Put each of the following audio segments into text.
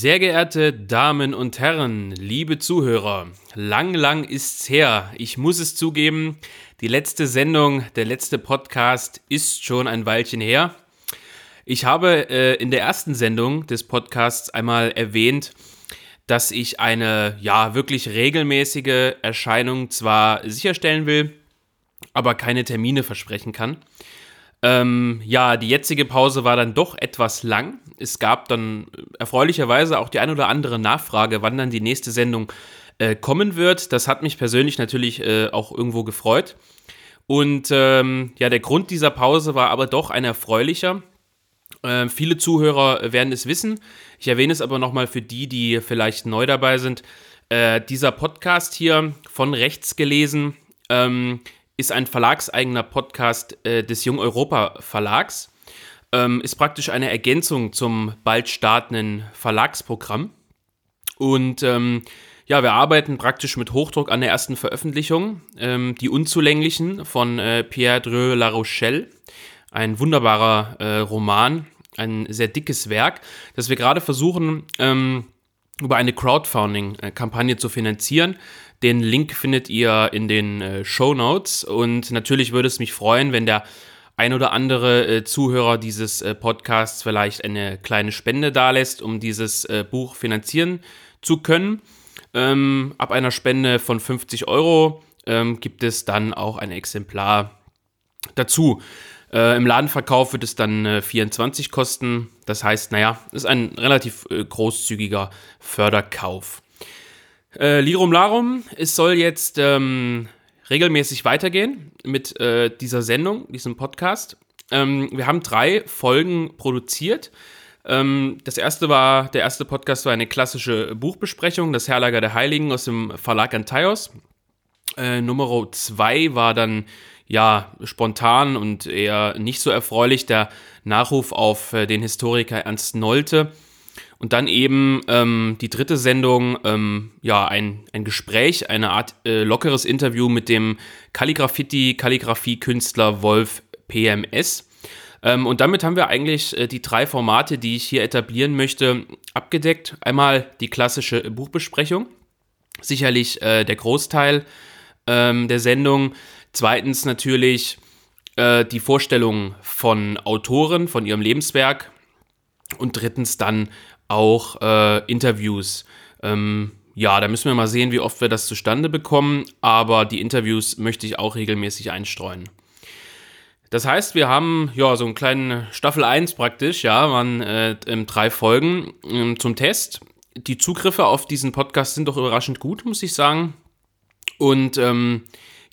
Sehr geehrte Damen und Herren, liebe Zuhörer, lang, lang ist's her. Ich muss es zugeben, die letzte Sendung, der letzte Podcast ist schon ein Weilchen her. Ich habe äh, in der ersten Sendung des Podcasts einmal erwähnt, dass ich eine ja wirklich regelmäßige Erscheinung zwar sicherstellen will, aber keine Termine versprechen kann. Ähm, ja, die jetzige Pause war dann doch etwas lang. Es gab dann erfreulicherweise auch die ein oder andere Nachfrage, wann dann die nächste Sendung äh, kommen wird. Das hat mich persönlich natürlich äh, auch irgendwo gefreut. Und ähm, ja, der Grund dieser Pause war aber doch ein erfreulicher. Äh, viele Zuhörer werden es wissen. Ich erwähne es aber nochmal für die, die vielleicht neu dabei sind. Äh, dieser Podcast hier von rechts gelesen ähm, ist ein verlagseigener Podcast äh, des Jung Europa Verlags. Ähm, ist praktisch eine Ergänzung zum bald startenden Verlagsprogramm. Und ähm, ja, wir arbeiten praktisch mit Hochdruck an der ersten Veröffentlichung, ähm, Die Unzulänglichen von äh, Pierre Dreux La Rochelle. Ein wunderbarer äh, Roman, ein sehr dickes Werk, das wir gerade versuchen, ähm, über eine Crowdfunding-Kampagne zu finanzieren. Den Link findet ihr in den äh, Show Notes und natürlich würde es mich freuen, wenn der ein oder andere äh, Zuhörer dieses äh, Podcasts vielleicht eine kleine Spende dalässt, um dieses äh, Buch finanzieren zu können. Ähm, ab einer Spende von 50 Euro ähm, gibt es dann auch ein Exemplar dazu. Äh, Im Ladenverkauf wird es dann 24 äh, kosten. Das heißt, naja, ist ein relativ großzügiger Förderkauf. Äh, Lirum Larum, es soll jetzt ähm, regelmäßig weitergehen mit äh, dieser Sendung, diesem Podcast. Ähm, wir haben drei Folgen produziert. Ähm, das erste war, der erste Podcast war eine klassische Buchbesprechung, das Herrlager der Heiligen aus dem Verlag Antaios. Äh, Nummer zwei war dann ja spontan und eher nicht so erfreulich der Nachruf auf äh, den Historiker Ernst Nolte und dann eben ähm, die dritte Sendung, ähm, ja, ein, ein Gespräch, eine Art äh, lockeres Interview mit dem Kalligraffiti, Kalligraphie-Künstler Wolf PMS. Ähm, und damit haben wir eigentlich äh, die drei Formate, die ich hier etablieren möchte, abgedeckt. Einmal die klassische Buchbesprechung, sicherlich äh, der Großteil ähm, der Sendung. Zweitens natürlich äh, die Vorstellung von Autoren, von ihrem Lebenswerk. Und drittens dann auch äh, Interviews. Ähm, ja, da müssen wir mal sehen, wie oft wir das zustande bekommen, aber die Interviews möchte ich auch regelmäßig einstreuen. Das heißt, wir haben ja so einen kleinen Staffel 1 praktisch, ja, waren äh, drei Folgen äh, zum Test. Die Zugriffe auf diesen Podcast sind doch überraschend gut, muss ich sagen. Und ähm,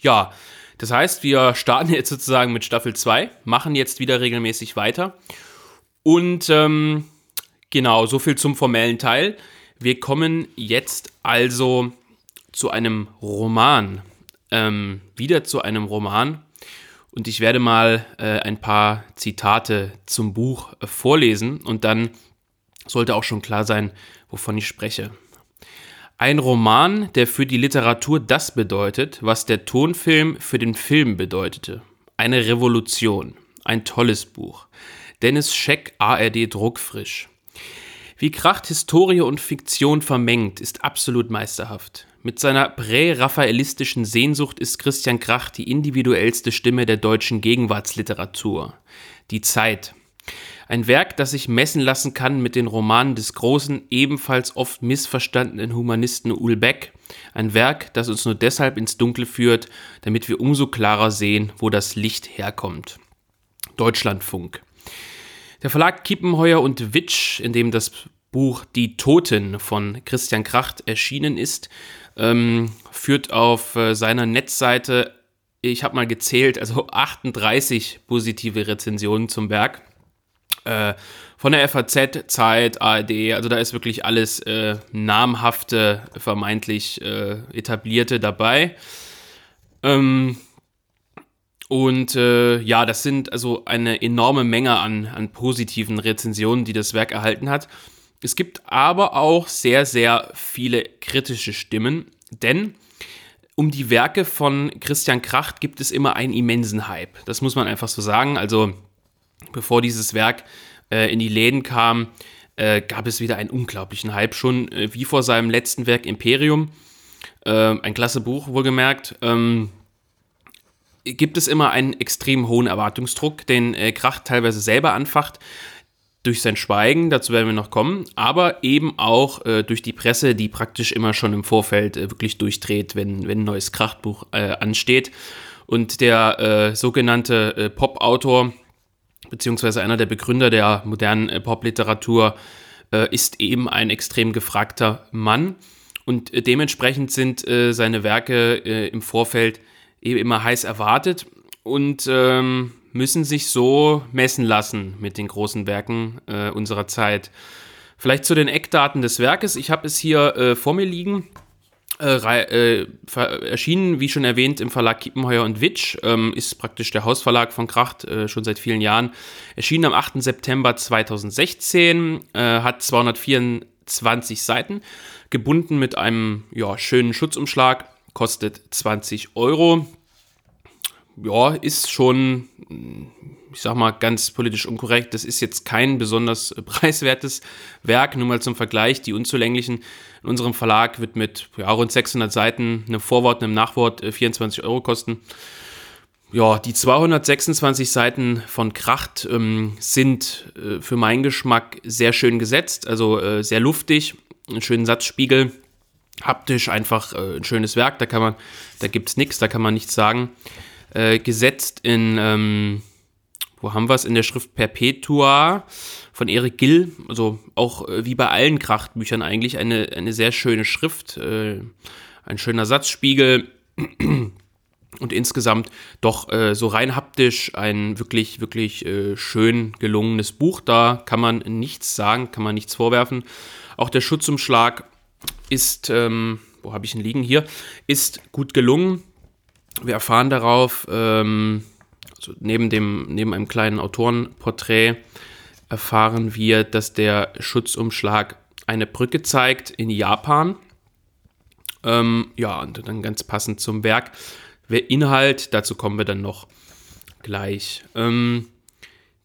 ja, das heißt, wir starten jetzt sozusagen mit Staffel 2, machen jetzt wieder regelmäßig weiter. Und ähm, Genau, so viel zum formellen Teil. Wir kommen jetzt also zu einem Roman. Ähm, wieder zu einem Roman. Und ich werde mal äh, ein paar Zitate zum Buch äh, vorlesen und dann sollte auch schon klar sein, wovon ich spreche. Ein Roman, der für die Literatur das bedeutet, was der Tonfilm für den Film bedeutete. Eine Revolution. Ein tolles Buch. Dennis Scheck, ARD Druckfrisch. Wie Kracht Historie und Fiktion vermengt, ist absolut meisterhaft. Mit seiner prä-raphaelistischen Sehnsucht ist Christian Kracht die individuellste Stimme der deutschen Gegenwartsliteratur. Die Zeit. Ein Werk, das sich messen lassen kann mit den Romanen des großen, ebenfalls oft missverstandenen Humanisten Ulbeck. Ein Werk, das uns nur deshalb ins Dunkle führt, damit wir umso klarer sehen, wo das Licht herkommt. Deutschlandfunk. Der Verlag Kiepenheuer und Witsch, in dem das Buch Die Toten von Christian Kracht erschienen ist, ähm, führt auf äh, seiner Netzseite, ich habe mal gezählt, also 38 positive Rezensionen zum Werk. Äh, von der FAZ, Zeit, ARD, also da ist wirklich alles äh, namhafte, vermeintlich äh, etablierte dabei. Ähm, und äh, ja, das sind also eine enorme Menge an, an positiven Rezensionen, die das Werk erhalten hat. Es gibt aber auch sehr, sehr viele kritische Stimmen, denn um die Werke von Christian Kracht gibt es immer einen immensen Hype. Das muss man einfach so sagen. Also bevor dieses Werk äh, in die Läden kam, äh, gab es wieder einen unglaublichen Hype, schon äh, wie vor seinem letzten Werk Imperium. Äh, ein klasse Buch, wohlgemerkt. Ähm, gibt es immer einen extrem hohen Erwartungsdruck, den äh, Kracht teilweise selber anfacht durch sein Schweigen, dazu werden wir noch kommen, aber eben auch äh, durch die Presse, die praktisch immer schon im Vorfeld äh, wirklich durchdreht, wenn, wenn ein neues Krachtbuch äh, ansteht. Und der äh, sogenannte äh, Pop-Autor, beziehungsweise einer der Begründer der modernen äh, Pop-Literatur, ist eben ein extrem gefragter Mann. Und dementsprechend sind seine Werke im Vorfeld eben immer heiß erwartet. Und ähm, müssen sich so messen lassen mit den großen Werken äh, unserer Zeit. Vielleicht zu den Eckdaten des Werkes. Ich habe es hier äh, vor mir liegen. Äh, äh erschienen, wie schon erwähnt, im Verlag Kiepenheuer und Witsch, ähm, ist praktisch der Hausverlag von Kracht äh, schon seit vielen Jahren. Erschienen am 8. September 2016, äh, hat 224 Seiten, gebunden mit einem ja, schönen Schutzumschlag, kostet 20 Euro ja, ist schon, ich sag mal, ganz politisch unkorrekt. Das ist jetzt kein besonders preiswertes Werk. Nur mal zum Vergleich, die Unzulänglichen in unserem Verlag wird mit ja, rund 600 Seiten, einem Vorwort, einem Nachwort 24 äh, Euro kosten. Ja, die 226 Seiten von Kracht ähm, sind äh, für meinen Geschmack sehr schön gesetzt, also äh, sehr luftig, einen schönen Satzspiegel, haptisch einfach äh, ein schönes Werk, da kann man, da gibt es nichts, da kann man nichts sagen. Äh, gesetzt in, ähm, wo haben wir es, in der Schrift Perpetua von Erik Gill, also auch äh, wie bei allen Krachtbüchern eigentlich eine, eine sehr schöne Schrift, äh, ein schöner Satzspiegel. Und insgesamt doch äh, so rein haptisch ein wirklich, wirklich äh, schön gelungenes Buch. Da kann man nichts sagen, kann man nichts vorwerfen. Auch der Schutzumschlag ist, ähm, wo habe ich ihn liegen hier, ist gut gelungen. Wir erfahren darauf, ähm, also neben, dem, neben einem kleinen Autorenporträt, erfahren wir, dass der Schutzumschlag eine Brücke zeigt in Japan. Ähm, ja, und dann ganz passend zum Werk. Der Inhalt, dazu kommen wir dann noch gleich. Ähm,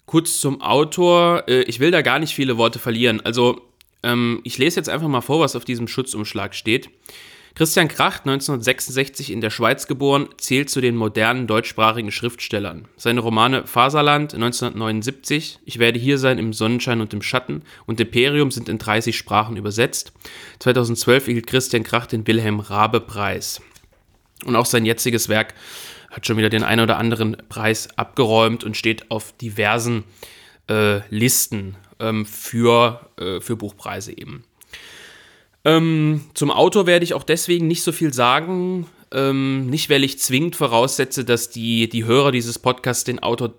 kurz zum Autor. Äh, ich will da gar nicht viele Worte verlieren. Also, ähm, ich lese jetzt einfach mal vor, was auf diesem Schutzumschlag steht. Christian Kracht, 1966 in der Schweiz geboren, zählt zu den modernen deutschsprachigen Schriftstellern. Seine Romane Faserland 1979, Ich werde hier sein im Sonnenschein und im Schatten und Imperium sind in 30 Sprachen übersetzt. 2012 erhielt Christian Kracht den Wilhelm Rabe Preis. Und auch sein jetziges Werk hat schon wieder den einen oder anderen Preis abgeräumt und steht auf diversen äh, Listen ähm, für, äh, für Buchpreise eben. Ähm, zum Autor werde ich auch deswegen nicht so viel sagen. Ähm, nicht, weil ich zwingend voraussetze, dass die, die Hörer dieses Podcasts den Autor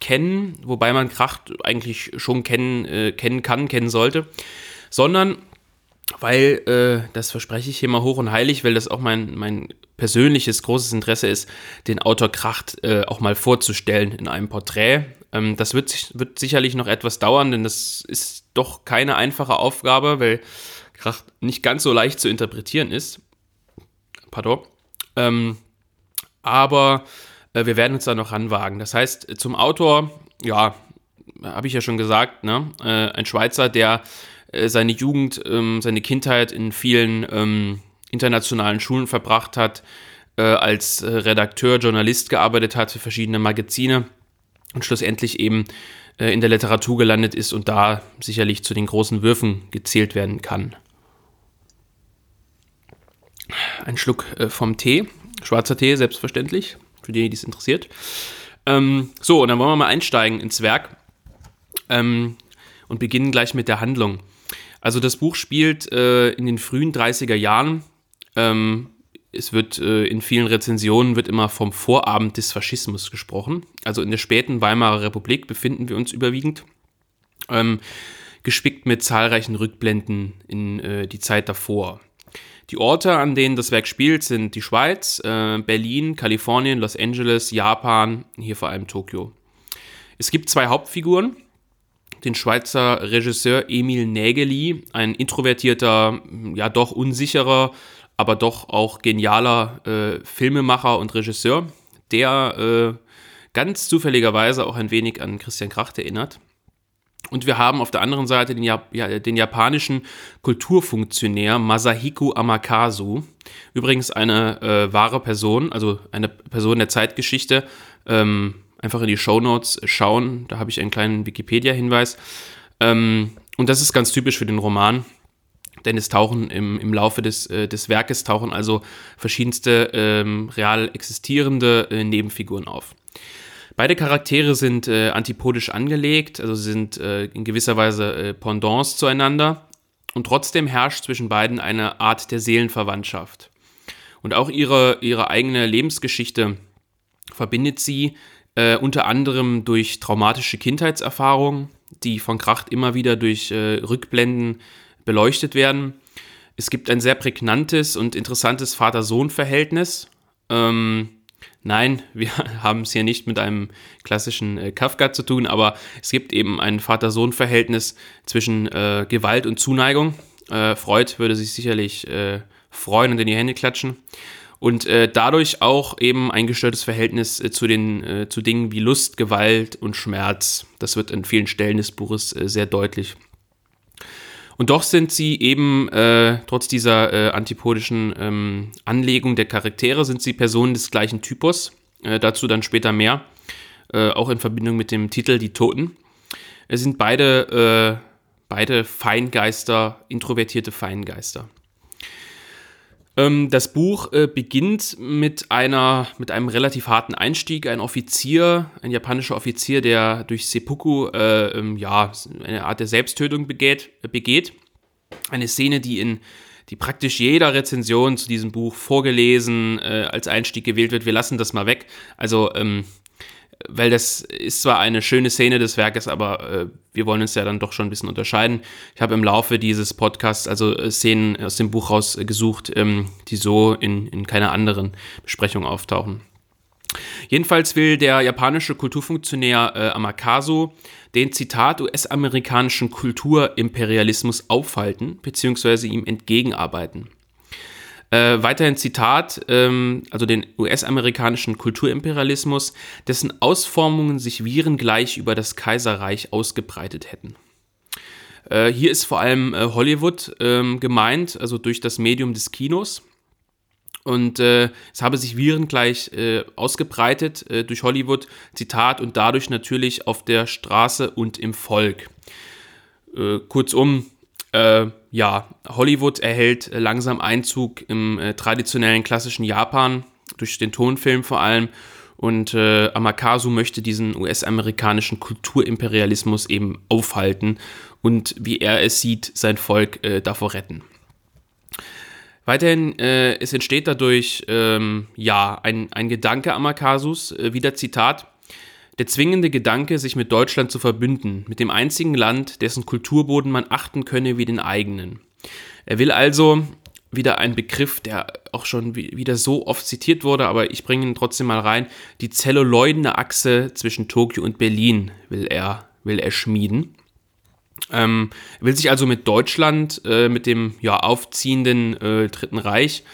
kennen, wobei man Kracht eigentlich schon kennen, äh, kennen kann, kennen sollte, sondern weil, äh, das verspreche ich hier mal hoch und heilig, weil das auch mein, mein persönliches großes Interesse ist, den Autor Kracht äh, auch mal vorzustellen in einem Porträt. Ähm, das wird, wird sicherlich noch etwas dauern, denn das ist doch keine einfache Aufgabe, weil Krach nicht ganz so leicht zu interpretieren ist. Pardon. Ähm, aber äh, wir werden uns da noch ranwagen. Das heißt, zum Autor, ja, habe ich ja schon gesagt, ne? Äh, ein Schweizer, der seine Jugend, ähm, seine Kindheit in vielen ähm, internationalen Schulen verbracht hat, äh, als äh, Redakteur, Journalist gearbeitet hat für verschiedene Magazine und schlussendlich eben äh, in der Literatur gelandet ist und da sicherlich zu den großen Würfen gezählt werden kann ein Schluck äh, vom Tee. Schwarzer Tee, selbstverständlich, für die, die es interessiert. Ähm, so, und dann wollen wir mal einsteigen ins Werk ähm, und beginnen gleich mit der Handlung. Also das Buch spielt äh, in den frühen 30er Jahren. Ähm, es wird äh, in vielen Rezensionen wird immer vom Vorabend des Faschismus gesprochen. Also in der späten Weimarer Republik befinden wir uns überwiegend. Ähm, gespickt mit zahlreichen Rückblenden in äh, die Zeit davor. Die Orte, an denen das Werk spielt, sind die Schweiz, äh, Berlin, Kalifornien, Los Angeles, Japan, hier vor allem Tokio. Es gibt zwei Hauptfiguren. Den Schweizer Regisseur Emil Nägeli, ein introvertierter, ja doch unsicherer, aber doch auch genialer äh, Filmemacher und Regisseur, der äh, ganz zufälligerweise auch ein wenig an Christian Kracht erinnert. Und wir haben auf der anderen Seite den, Jap ja, den japanischen Kulturfunktionär Masahiko Amakasu. Übrigens eine äh, wahre Person, also eine Person der Zeitgeschichte. Ähm, einfach in die Show Notes schauen, da habe ich einen kleinen Wikipedia-Hinweis. Ähm, und das ist ganz typisch für den Roman, denn es tauchen im, im Laufe des, äh, des Werkes tauchen also verschiedenste ähm, real existierende äh, Nebenfiguren auf. Beide Charaktere sind äh, antipodisch angelegt, also sind äh, in gewisser Weise äh, Pendants zueinander. Und trotzdem herrscht zwischen beiden eine Art der Seelenverwandtschaft. Und auch ihre, ihre eigene Lebensgeschichte verbindet sie äh, unter anderem durch traumatische Kindheitserfahrungen, die von Kracht immer wieder durch äh, Rückblenden beleuchtet werden. Es gibt ein sehr prägnantes und interessantes Vater-Sohn-Verhältnis. Ähm, Nein, wir haben es hier nicht mit einem klassischen äh, Kafka zu tun, aber es gibt eben ein Vater-Sohn-Verhältnis zwischen äh, Gewalt und Zuneigung. Äh, Freud würde sich sicherlich äh, freuen und in die Hände klatschen. Und äh, dadurch auch eben ein gestörtes Verhältnis äh, zu, den, zu Dingen wie Lust, Gewalt und Schmerz. Das wird an vielen Stellen des Buches sehr deutlich. Und doch sind sie eben, äh, trotz dieser äh, antipodischen ähm, Anlegung der Charaktere, sind sie Personen des gleichen Typus. Äh, dazu dann später mehr, äh, auch in Verbindung mit dem Titel Die Toten. Es sind beide, äh, beide Feingeister, introvertierte Feingeister. Ähm, das Buch äh, beginnt mit, einer, mit einem relativ harten Einstieg. Ein Offizier, ein japanischer Offizier, der durch Seppuku äh, ähm, ja, eine Art der Selbsttötung begeht, begeht. Eine Szene, die in die praktisch jeder Rezension zu diesem Buch vorgelesen äh, als Einstieg gewählt wird. Wir lassen das mal weg. Also ähm, weil das ist zwar eine schöne Szene des Werkes, aber äh, wir wollen uns ja dann doch schon ein bisschen unterscheiden. Ich habe im Laufe dieses Podcasts also äh, Szenen aus dem Buch rausgesucht, ähm, die so in, in keiner anderen Besprechung auftauchen. Jedenfalls will der japanische Kulturfunktionär äh, Amakasu den Zitat US-amerikanischen Kulturimperialismus aufhalten bzw. ihm entgegenarbeiten. Äh, weiterhin Zitat, ähm, also den US-amerikanischen Kulturimperialismus, dessen Ausformungen sich virengleich über das Kaiserreich ausgebreitet hätten. Äh, hier ist vor allem äh, Hollywood ähm, gemeint, also durch das Medium des Kinos. Und äh, es habe sich virengleich äh, ausgebreitet äh, durch Hollywood, Zitat, und dadurch natürlich auf der Straße und im Volk. Äh, kurzum, äh, ja, Hollywood erhält langsam Einzug im äh, traditionellen klassischen Japan, durch den Tonfilm vor allem. Und äh, Amakasu möchte diesen US-amerikanischen Kulturimperialismus eben aufhalten und, wie er es sieht, sein Volk äh, davor retten. Weiterhin, äh, es entsteht dadurch ähm, ja ein, ein Gedanke Amakasus, äh, wieder Zitat, der zwingende Gedanke, sich mit Deutschland zu verbünden, mit dem einzigen Land, dessen Kulturboden man achten könne wie den eigenen. Er will also wieder ein Begriff, der auch schon wieder so oft zitiert wurde, aber ich bringe ihn trotzdem mal rein. Die zelluloidene Achse zwischen Tokio und Berlin will er, will er schmieden. Ähm, will sich also mit Deutschland, äh, mit dem ja, aufziehenden äh, Dritten Reich,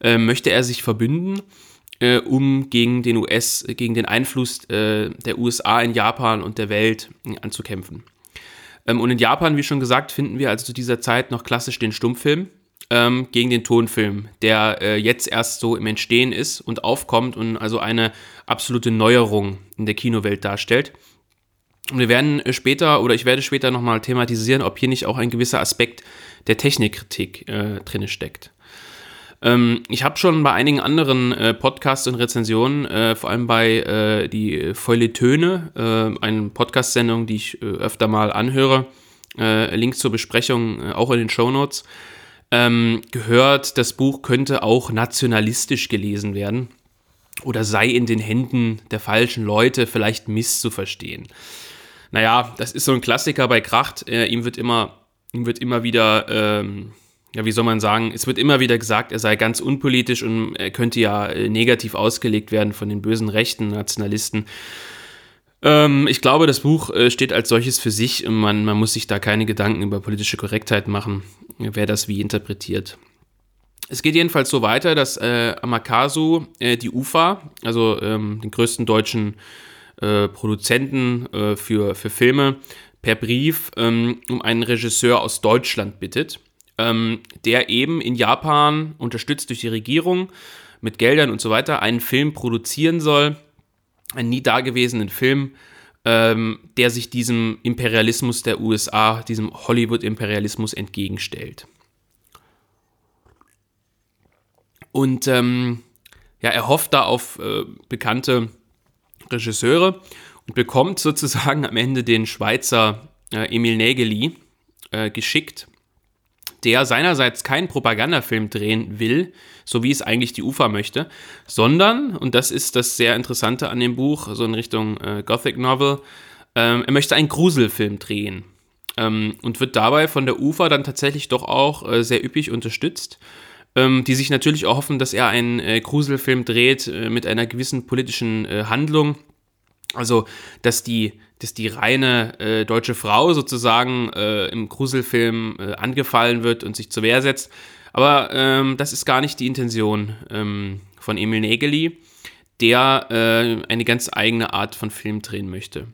äh, möchte er sich verbünden äh, um gegen den US, gegen den Einfluss äh, der USA in Japan und der Welt äh, anzukämpfen. Ähm, und in Japan, wie schon gesagt, finden wir also zu dieser Zeit noch klassisch den Stummfilm ähm, gegen den Tonfilm, der äh, jetzt erst so im Entstehen ist und aufkommt und also eine absolute Neuerung in der Kinowelt darstellt. Und wir werden äh, später oder ich werde später nochmal thematisieren, ob hier nicht auch ein gewisser Aspekt der Technikkritik äh, drin steckt. Ähm, ich habe schon bei einigen anderen äh, Podcasts und Rezensionen, äh, vor allem bei äh, die Feuilletöne, äh, eine Podcast-Sendung, die ich äh, öfter mal anhöre, äh, Links zur Besprechung äh, auch in den Show Notes, ähm, gehört, das Buch könnte auch nationalistisch gelesen werden oder sei in den Händen der falschen Leute vielleicht misszuverstehen. Naja, das ist so ein Klassiker bei Kracht. ihm wird immer, ihm wird immer wieder ähm, ja, wie soll man sagen, es wird immer wieder gesagt, er sei ganz unpolitisch und er könnte ja äh, negativ ausgelegt werden von den bösen rechten Nationalisten. Ähm, ich glaube, das Buch äh, steht als solches für sich und man, man muss sich da keine Gedanken über politische Korrektheit machen, wer das wie interpretiert. Es geht jedenfalls so weiter, dass äh, Amakasu äh, die UFA, also ähm, den größten deutschen äh, Produzenten äh, für, für Filme, per Brief ähm, um einen Regisseur aus Deutschland bittet, ähm, der eben in Japan, unterstützt durch die Regierung, mit Geldern und so weiter, einen Film produzieren soll, einen nie dagewesenen Film, ähm, der sich diesem Imperialismus der USA, diesem Hollywood-Imperialismus entgegenstellt. Und ähm, ja, er hofft da auf äh, bekannte Regisseure und bekommt sozusagen am Ende den Schweizer äh, Emil Nägeli äh, geschickt, der seinerseits keinen Propagandafilm drehen will, so wie es eigentlich die UFA möchte, sondern, und das ist das sehr Interessante an dem Buch, so in Richtung äh, Gothic Novel, ähm, er möchte einen Gruselfilm drehen ähm, und wird dabei von der UFA dann tatsächlich doch auch äh, sehr üppig unterstützt ähm, die sich natürlich auch hoffen, dass er einen äh, Gruselfilm dreht äh, mit einer gewissen politischen äh, Handlung. Also, dass die, dass die reine äh, deutsche Frau sozusagen äh, im Gruselfilm äh, angefallen wird und sich zur Wehr setzt. Aber ähm, das ist gar nicht die Intention ähm, von Emil Nägeli, der eine ganz eigene Art von Film drehen möchte.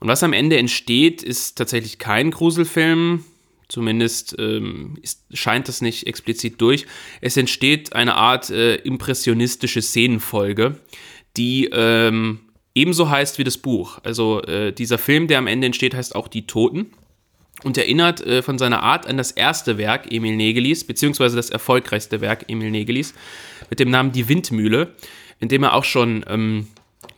Und was am Ende entsteht, ist tatsächlich kein Gruselfilm, Zumindest ähm, ist, scheint das nicht explizit durch. Es entsteht eine Art äh, impressionistische Szenenfolge, die ähm, ebenso heißt wie das Buch. Also äh, dieser Film, der am Ende entsteht, heißt auch Die Toten und erinnert äh, von seiner Art an das erste Werk Emil Negelis, beziehungsweise das erfolgreichste Werk Emil Negelis, mit dem Namen Die Windmühle, in dem er auch schon ähm,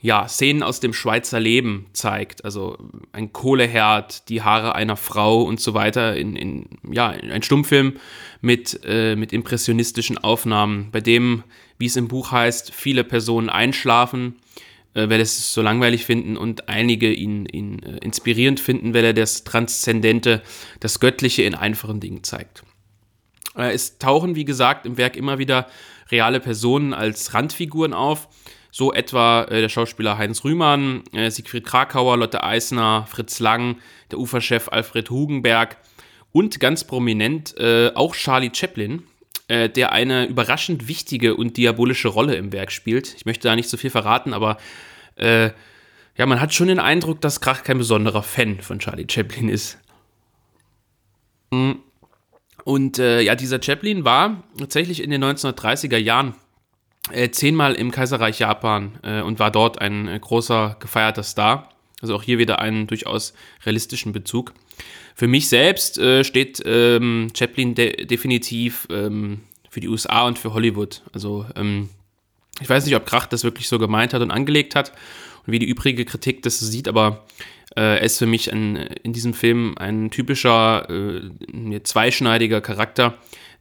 ja, Szenen aus dem Schweizer Leben zeigt. Also ein Kohleherd, die Haare einer Frau und so weiter. In, in ja, ein Stummfilm mit, äh, mit impressionistischen Aufnahmen, bei dem, wie es im Buch heißt, viele Personen einschlafen, äh, weil es so langweilig finden und einige ihn, ihn äh, inspirierend finden, weil er das Transzendente, das Göttliche in einfachen Dingen zeigt. Äh, es tauchen, wie gesagt, im Werk immer wieder reale Personen als Randfiguren auf so etwa äh, der Schauspieler Heinz Rühmann, äh, Siegfried Krakauer, Lotte Eisner, Fritz Lang, der Uferchef Alfred Hugenberg und ganz prominent äh, auch Charlie Chaplin, äh, der eine überraschend wichtige und diabolische Rolle im Werk spielt. Ich möchte da nicht so viel verraten, aber äh, ja, man hat schon den Eindruck, dass Krach kein besonderer Fan von Charlie Chaplin ist. Und äh, ja, dieser Chaplin war tatsächlich in den 1930er Jahren äh, zehnmal im Kaiserreich Japan äh, und war dort ein äh, großer gefeierter Star. Also auch hier wieder einen durchaus realistischen Bezug. Für mich selbst äh, steht ähm, Chaplin de definitiv ähm, für die USA und für Hollywood. Also ähm, ich weiß nicht, ob Krach das wirklich so gemeint hat und angelegt hat und wie die übrige Kritik das sieht, aber äh, er ist für mich ein, in diesem Film ein typischer äh, zweischneidiger Charakter,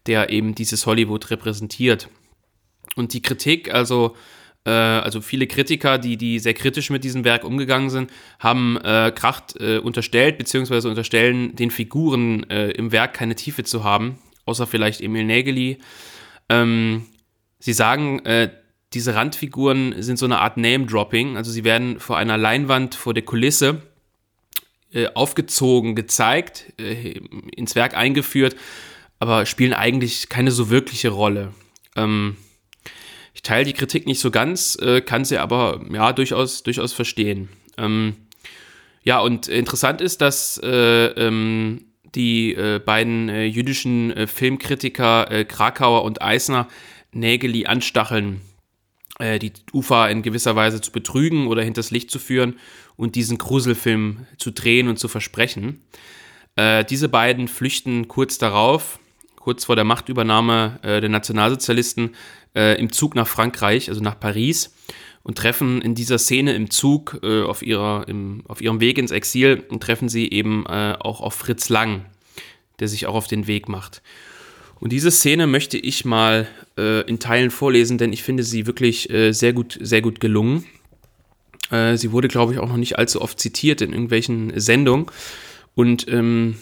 der eben dieses Hollywood repräsentiert. Und die Kritik, also, also viele Kritiker, die, die sehr kritisch mit diesem Werk umgegangen sind, haben äh, Kracht äh, unterstellt, beziehungsweise unterstellen den Figuren äh, im Werk keine Tiefe zu haben, außer vielleicht Emil Nägeli. Ähm, sie sagen, äh, diese Randfiguren sind so eine Art Name-Dropping, also sie werden vor einer Leinwand, vor der Kulisse äh, aufgezogen, gezeigt, ins Werk eingeführt, aber spielen eigentlich keine so wirkliche Rolle. Ähm, ich teile die Kritik nicht so ganz, äh, kann sie aber ja durchaus, durchaus verstehen. Ähm, ja, und interessant ist, dass äh, ähm, die äh, beiden äh, jüdischen äh, Filmkritiker äh, Krakauer und Eisner Nägeli anstacheln, die UFA in gewisser Weise zu betrügen oder hinters Licht zu führen und diesen Gruselfilm zu drehen und zu versprechen. diese beiden flüchten kurz darauf, kurz vor der Machtübernahme der Nationalsozialisten, äh, im Zug nach Frankreich, also nach Paris, und treffen in dieser Szene im Zug äh, auf, ihrer, im, auf ihrem Weg ins Exil und treffen sie eben äh, auch auf Fritz Lang, der sich auch auf den Weg macht. Und diese Szene möchte ich mal äh, in Teilen vorlesen, denn ich finde sie wirklich äh, sehr gut, sehr gut gelungen. Äh, sie wurde, glaube ich, auch noch nicht allzu oft zitiert in irgendwelchen Sendungen und ähm,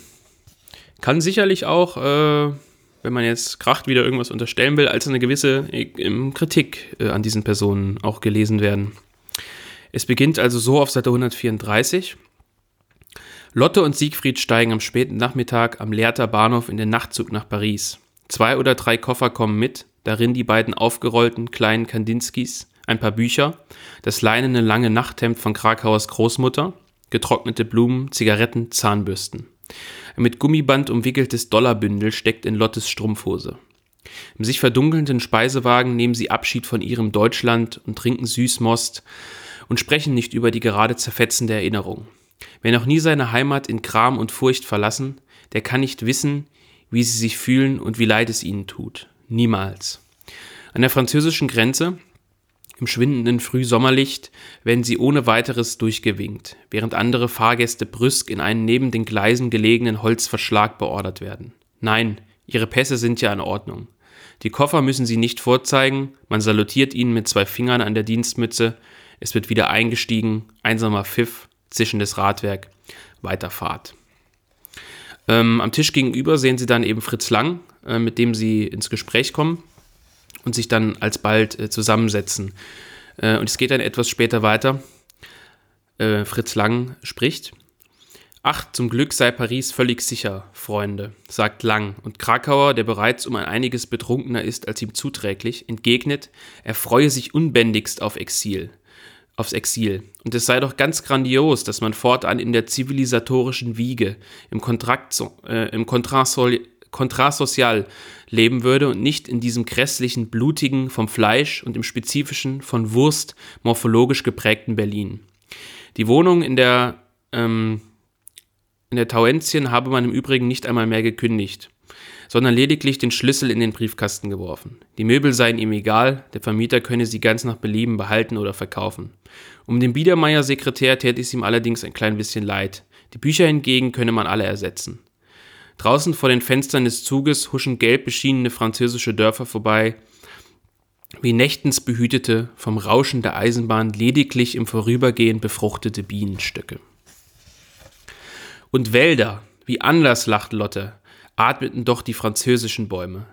kann sicherlich auch wenn man jetzt Kracht wieder irgendwas unterstellen will, als eine gewisse äh, Kritik äh, an diesen Personen auch gelesen werden. Es beginnt also so auf Seite 134. Lotte und Siegfried steigen am späten Nachmittag am Lehrter Bahnhof in den Nachtzug nach Paris. Zwei oder drei Koffer kommen mit, darin die beiden aufgerollten kleinen Kandinskis, ein paar Bücher, das leinene lange Nachthemd von Krakauers Großmutter, getrocknete Blumen, Zigaretten, Zahnbürsten. Ein mit Gummiband umwickeltes Dollarbündel steckt in Lottes Strumpfhose. Im sich verdunkelnden Speisewagen nehmen sie Abschied von ihrem Deutschland und trinken Süßmost und sprechen nicht über die gerade zerfetzende Erinnerung. Wer noch nie seine Heimat in Kram und Furcht verlassen, der kann nicht wissen, wie sie sich fühlen und wie leid es ihnen tut. Niemals. An der französischen Grenze, im schwindenden Frühsommerlicht, werden sie ohne weiteres durchgewinkt, während andere Fahrgäste brüsk in einen neben den Gleisen gelegenen Holzverschlag beordert werden. Nein, ihre Pässe sind ja in Ordnung. Die Koffer müssen sie nicht vorzeigen, man salutiert ihnen mit zwei Fingern an der Dienstmütze, es wird wieder eingestiegen, einsamer Pfiff, zischendes Radwerk, weiter Fahrt. Ähm, am Tisch gegenüber sehen sie dann eben Fritz Lang, äh, mit dem sie ins Gespräch kommen und sich dann alsbald äh, zusammensetzen. Äh, und es geht dann etwas später weiter. Äh, Fritz Lang spricht. Ach, zum Glück sei Paris völlig sicher, Freunde, sagt Lang, und Krakauer, der bereits um ein einiges betrunkener ist als ihm zuträglich, entgegnet, er freue sich unbändigst auf Exil aufs Exil. Und es sei doch ganz grandios, dass man fortan in der zivilisatorischen Wiege, im, Kontrakt, äh, im Kontrasol kontrasozial leben würde und nicht in diesem grässlichen, blutigen, vom Fleisch und im spezifischen, von Wurst morphologisch geprägten Berlin. Die Wohnung in der, ähm, in der Tauentien habe man im Übrigen nicht einmal mehr gekündigt sondern lediglich den Schlüssel in den Briefkasten geworfen. Die Möbel seien ihm egal, der Vermieter könne sie ganz nach Belieben behalten oder verkaufen. Um den Biedermeier-Sekretär täte es ihm allerdings ein klein bisschen leid. Die Bücher hingegen könne man alle ersetzen. Draußen vor den Fenstern des Zuges huschen gelb beschienene französische Dörfer vorbei, wie nächtens behütete, vom Rauschen der Eisenbahn lediglich im Vorübergehen befruchtete Bienenstöcke. Und Wälder, wie anders lacht Lotte, atmeten doch die französischen Bäume.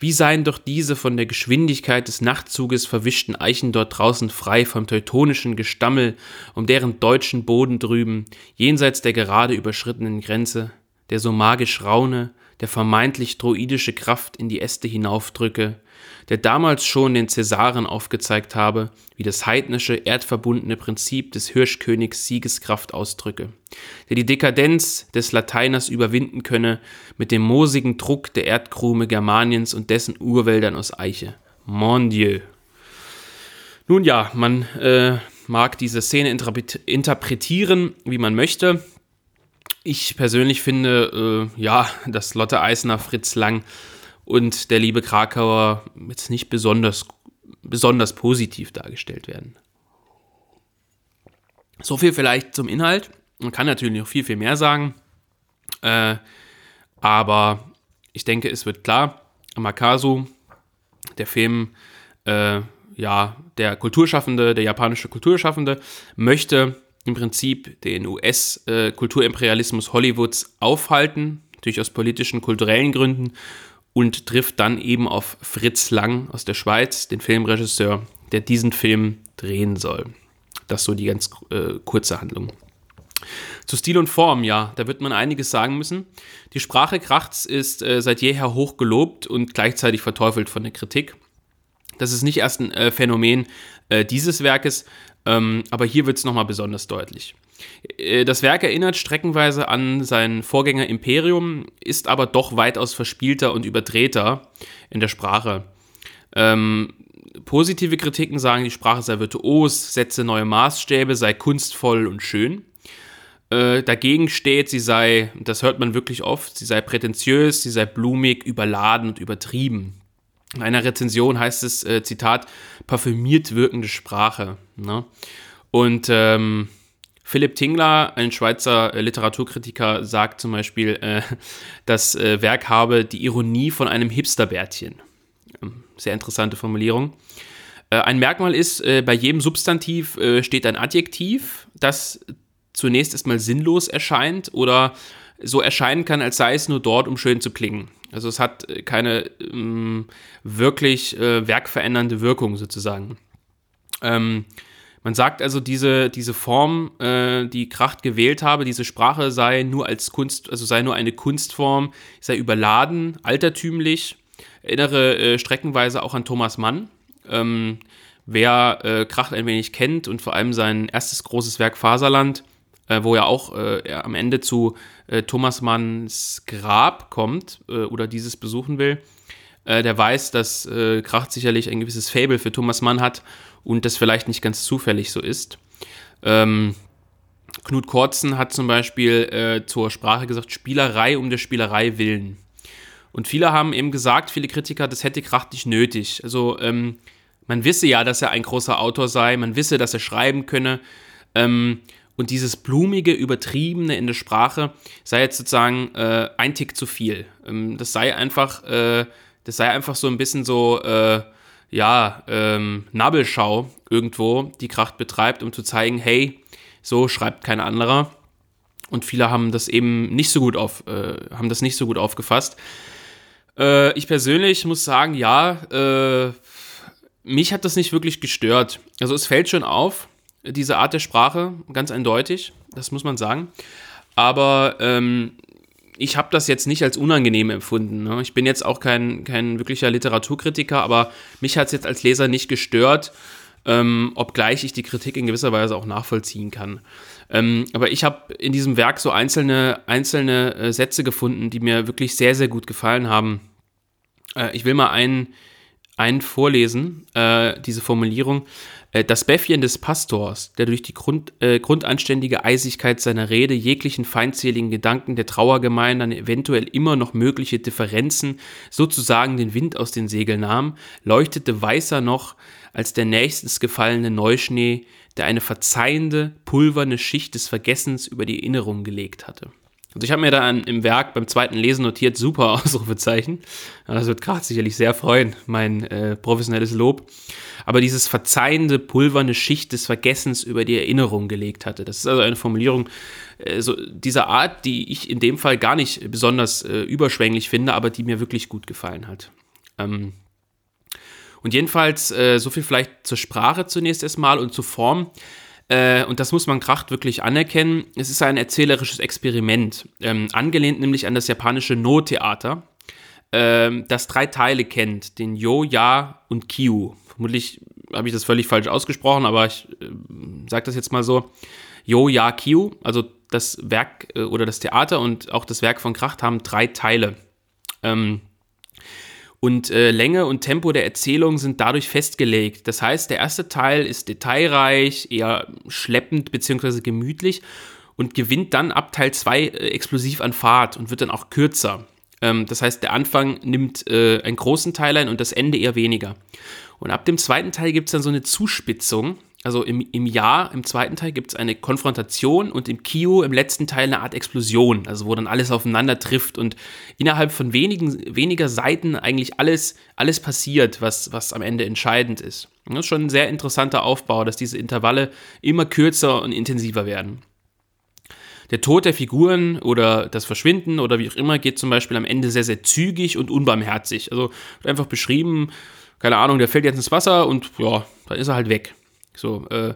Wie seien doch diese von der Geschwindigkeit des Nachtzuges verwischten Eichen dort draußen frei vom teutonischen Gestammel um deren deutschen Boden drüben, jenseits der gerade überschrittenen Grenze, der so magisch raune, der vermeintlich droidische Kraft in die Äste hinaufdrücke, der damals schon den Cäsaren aufgezeigt habe, wie das heidnische, erdverbundene Prinzip des Hirschkönigs Siegeskraft ausdrücke, der die Dekadenz des Lateiners überwinden könne mit dem moosigen Druck der Erdkrume Germaniens und dessen Urwäldern aus Eiche. Mon Dieu. Nun ja, man äh, mag diese Szene interpretieren, wie man möchte. Ich persönlich finde, äh, ja, dass Lotte Eisner, Fritz Lang und der liebe Krakauer jetzt nicht besonders, besonders positiv dargestellt werden. So viel vielleicht zum Inhalt. Man kann natürlich noch viel, viel mehr sagen. Äh, aber ich denke, es wird klar, Makasu, der Film, äh, ja, der Kulturschaffende, der japanische Kulturschaffende, möchte im Prinzip den US-Kulturimperialismus Hollywoods aufhalten, natürlich aus politischen, kulturellen Gründen und trifft dann eben auf Fritz Lang aus der Schweiz, den Filmregisseur, der diesen Film drehen soll. Das ist so die ganz äh, kurze Handlung. Zu Stil und Form, ja, da wird man einiges sagen müssen. Die Sprache Krachts ist äh, seit jeher hoch gelobt und gleichzeitig verteufelt von der Kritik. Das ist nicht erst ein äh, Phänomen äh, dieses Werkes, ähm, aber hier wird es nochmal besonders deutlich. Äh, das Werk erinnert streckenweise an seinen Vorgänger Imperium, ist aber doch weitaus verspielter und überdrehter in der Sprache. Ähm, positive Kritiken sagen, die Sprache sei virtuos, setze neue Maßstäbe, sei kunstvoll und schön. Äh, dagegen steht, sie sei, das hört man wirklich oft, sie sei prätentiös, sie sei blumig, überladen und übertrieben. In einer Rezension heißt es, äh, Zitat, parfümiert wirkende Sprache. Ne? Und ähm, Philipp Tingler, ein Schweizer äh, Literaturkritiker, sagt zum Beispiel, äh, das äh, Werk habe die Ironie von einem Hipsterbärtchen. Ähm, sehr interessante Formulierung. Äh, ein Merkmal ist, äh, bei jedem Substantiv steht ein Adjektiv, das zunächst erstmal sinnlos erscheint oder so erscheinen kann, als sei es nur dort, um schön zu klingen. Also es hat keine ähm, wirklich werkverändernde Wirkung sozusagen. Ähm, man sagt also, diese, diese Form, äh, die Kracht gewählt habe, diese Sprache sei nur als Kunst, also sei nur eine Kunstform, sei überladen, altertümlich, erinnere äh, streckenweise auch an Thomas Mann. Ähm, wer äh, Kracht ein wenig kennt und vor allem sein erstes großes Werk Faserland äh, wo ja auch äh, am Ende zu äh, Thomas Manns Grab kommt äh, oder dieses besuchen will, äh, der weiß, dass äh, Kracht sicherlich ein gewisses Fable für Thomas Mann hat und das vielleicht nicht ganz zufällig so ist. Ähm, Knut Kortzen hat zum Beispiel zur Sprache gesagt, Spielerei um der Spielerei willen. Und viele haben eben gesagt, viele Kritiker, das hätte Kracht nicht nötig. Also ähm, man wisse ja, dass er ein großer Autor sei, man wisse, dass er schreiben könne. Ähm, und dieses blumige, übertriebene in der Sprache sei jetzt sozusagen äh, ein Tick zu viel. Ähm, das sei einfach, äh, das sei einfach so ein bisschen so, äh, ja, ähm, Nabelschau irgendwo, die Kracht betreibt, um zu zeigen, hey, so schreibt kein anderer. Und viele haben das eben nicht so gut auf, äh, haben das nicht so gut aufgefasst. Äh, ich persönlich muss sagen, ja, äh, mich hat das nicht wirklich gestört. Also es fällt schon auf, diese Art der Sprache, ganz eindeutig, das muss man sagen. Aber ähm, ich habe das jetzt nicht als unangenehm empfunden. Ne? Ich bin jetzt auch kein, kein wirklicher Literaturkritiker, aber mich hat es jetzt als Leser nicht gestört, ähm, obgleich ich die Kritik in gewisser Weise auch nachvollziehen kann. Ähm, aber ich habe in diesem Werk so einzelne, einzelne äh, Sätze gefunden, die mir wirklich sehr, sehr gut gefallen haben. Äh, ich will mal einen, einen vorlesen, äh, diese Formulierung. Äh, das Bäffchen des Pastors, der durch die Grund, äh, grundanständige Eisigkeit seiner Rede jeglichen feindseligen Gedanken der Trauergemeinde an eventuell immer noch mögliche Differenzen sozusagen den Wind aus den Segeln nahm, leuchtete weißer noch als der nächstens gefallene Neuschnee, der eine verzeihende, pulverne Schicht des Vergessens über die Erinnerung gelegt hatte. Also ich habe mir da im Werk beim zweiten Lesen notiert, super Ausrufezeichen. Das wird gerade sicherlich sehr freuen, mein äh, professionelles Lob. Aber dieses verzeihende, pulverne Schicht des Vergessens über die Erinnerung gelegt hatte. Das ist also eine Formulierung äh, so dieser Art, die ich in dem Fall gar nicht besonders äh, überschwänglich finde, aber die mir wirklich gut gefallen hat. Ähm, und jedenfalls, äh, so viel vielleicht zur Sprache zunächst erstmal und zur Form. Äh, und das muss man Kracht wirklich anerkennen. Es ist ein erzählerisches Experiment, ähm, angelehnt nämlich an das japanische No-Theater, ähm, das drei Teile kennt: den Yo, Ya und Kyu. Vermutlich habe ich das völlig falsch ausgesprochen, aber ich äh, sage das jetzt mal so. Yo, Ya, Kyu, also das Werk äh, oder das Theater und auch das Werk von Kracht haben drei Teile. Ähm, und äh, Länge und Tempo der Erzählung sind dadurch festgelegt. Das heißt, der erste Teil ist detailreich, eher schleppend bzw. gemütlich und gewinnt dann ab Teil 2 äh, explosiv an Fahrt und wird dann auch kürzer. Ähm, das heißt, der Anfang nimmt äh, einen großen Teil ein und das Ende eher weniger. Und ab dem zweiten Teil gibt es dann so eine Zuspitzung, also im, im Jahr, im zweiten Teil gibt es eine Konfrontation und im Kio im letzten Teil eine Art Explosion, also wo dann alles aufeinander trifft und innerhalb von wenigen, weniger Seiten eigentlich alles, alles passiert, was, was am Ende entscheidend ist. das ist schon ein sehr interessanter Aufbau, dass diese Intervalle immer kürzer und intensiver werden. Der Tod der Figuren oder das Verschwinden oder wie auch immer geht zum Beispiel am Ende sehr, sehr zügig und unbarmherzig. Also wird einfach beschrieben, keine Ahnung, der fällt jetzt ins Wasser und ja, dann ist er halt weg. So, äh,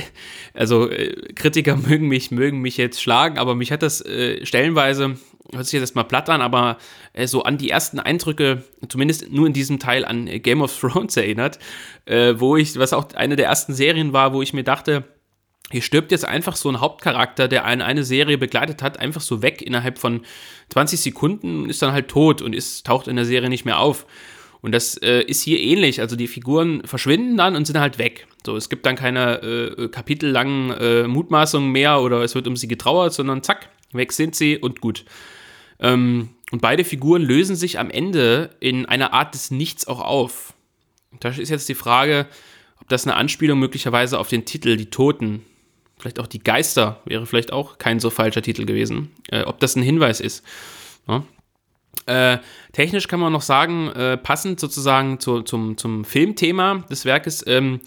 also äh, Kritiker mögen mich, mögen mich jetzt schlagen, aber mich hat das äh, stellenweise, hört sich jetzt mal platt an, aber äh, so an die ersten Eindrücke, zumindest nur in diesem Teil an Game of Thrones erinnert, äh, wo ich, was auch eine der ersten Serien war, wo ich mir dachte, hier stirbt jetzt einfach so ein Hauptcharakter, der eine, eine Serie begleitet hat, einfach so weg innerhalb von 20 Sekunden und ist dann halt tot und ist, taucht in der Serie nicht mehr auf. Und das äh, ist hier ähnlich. Also die Figuren verschwinden dann und sind halt weg. So, es gibt dann keine äh, kapitellangen äh, Mutmaßungen mehr oder es wird um sie getrauert, sondern zack, weg sind sie und gut. Ähm, und beide Figuren lösen sich am Ende in einer Art des Nichts auch auf. Da ist jetzt die Frage, ob das eine Anspielung möglicherweise auf den Titel Die Toten, vielleicht auch die Geister, wäre vielleicht auch kein so falscher Titel gewesen, äh, ob das ein Hinweis ist. Ja? Äh, technisch kann man noch sagen, äh, passend sozusagen zu, zum, zum Filmthema des Werkes, ähm,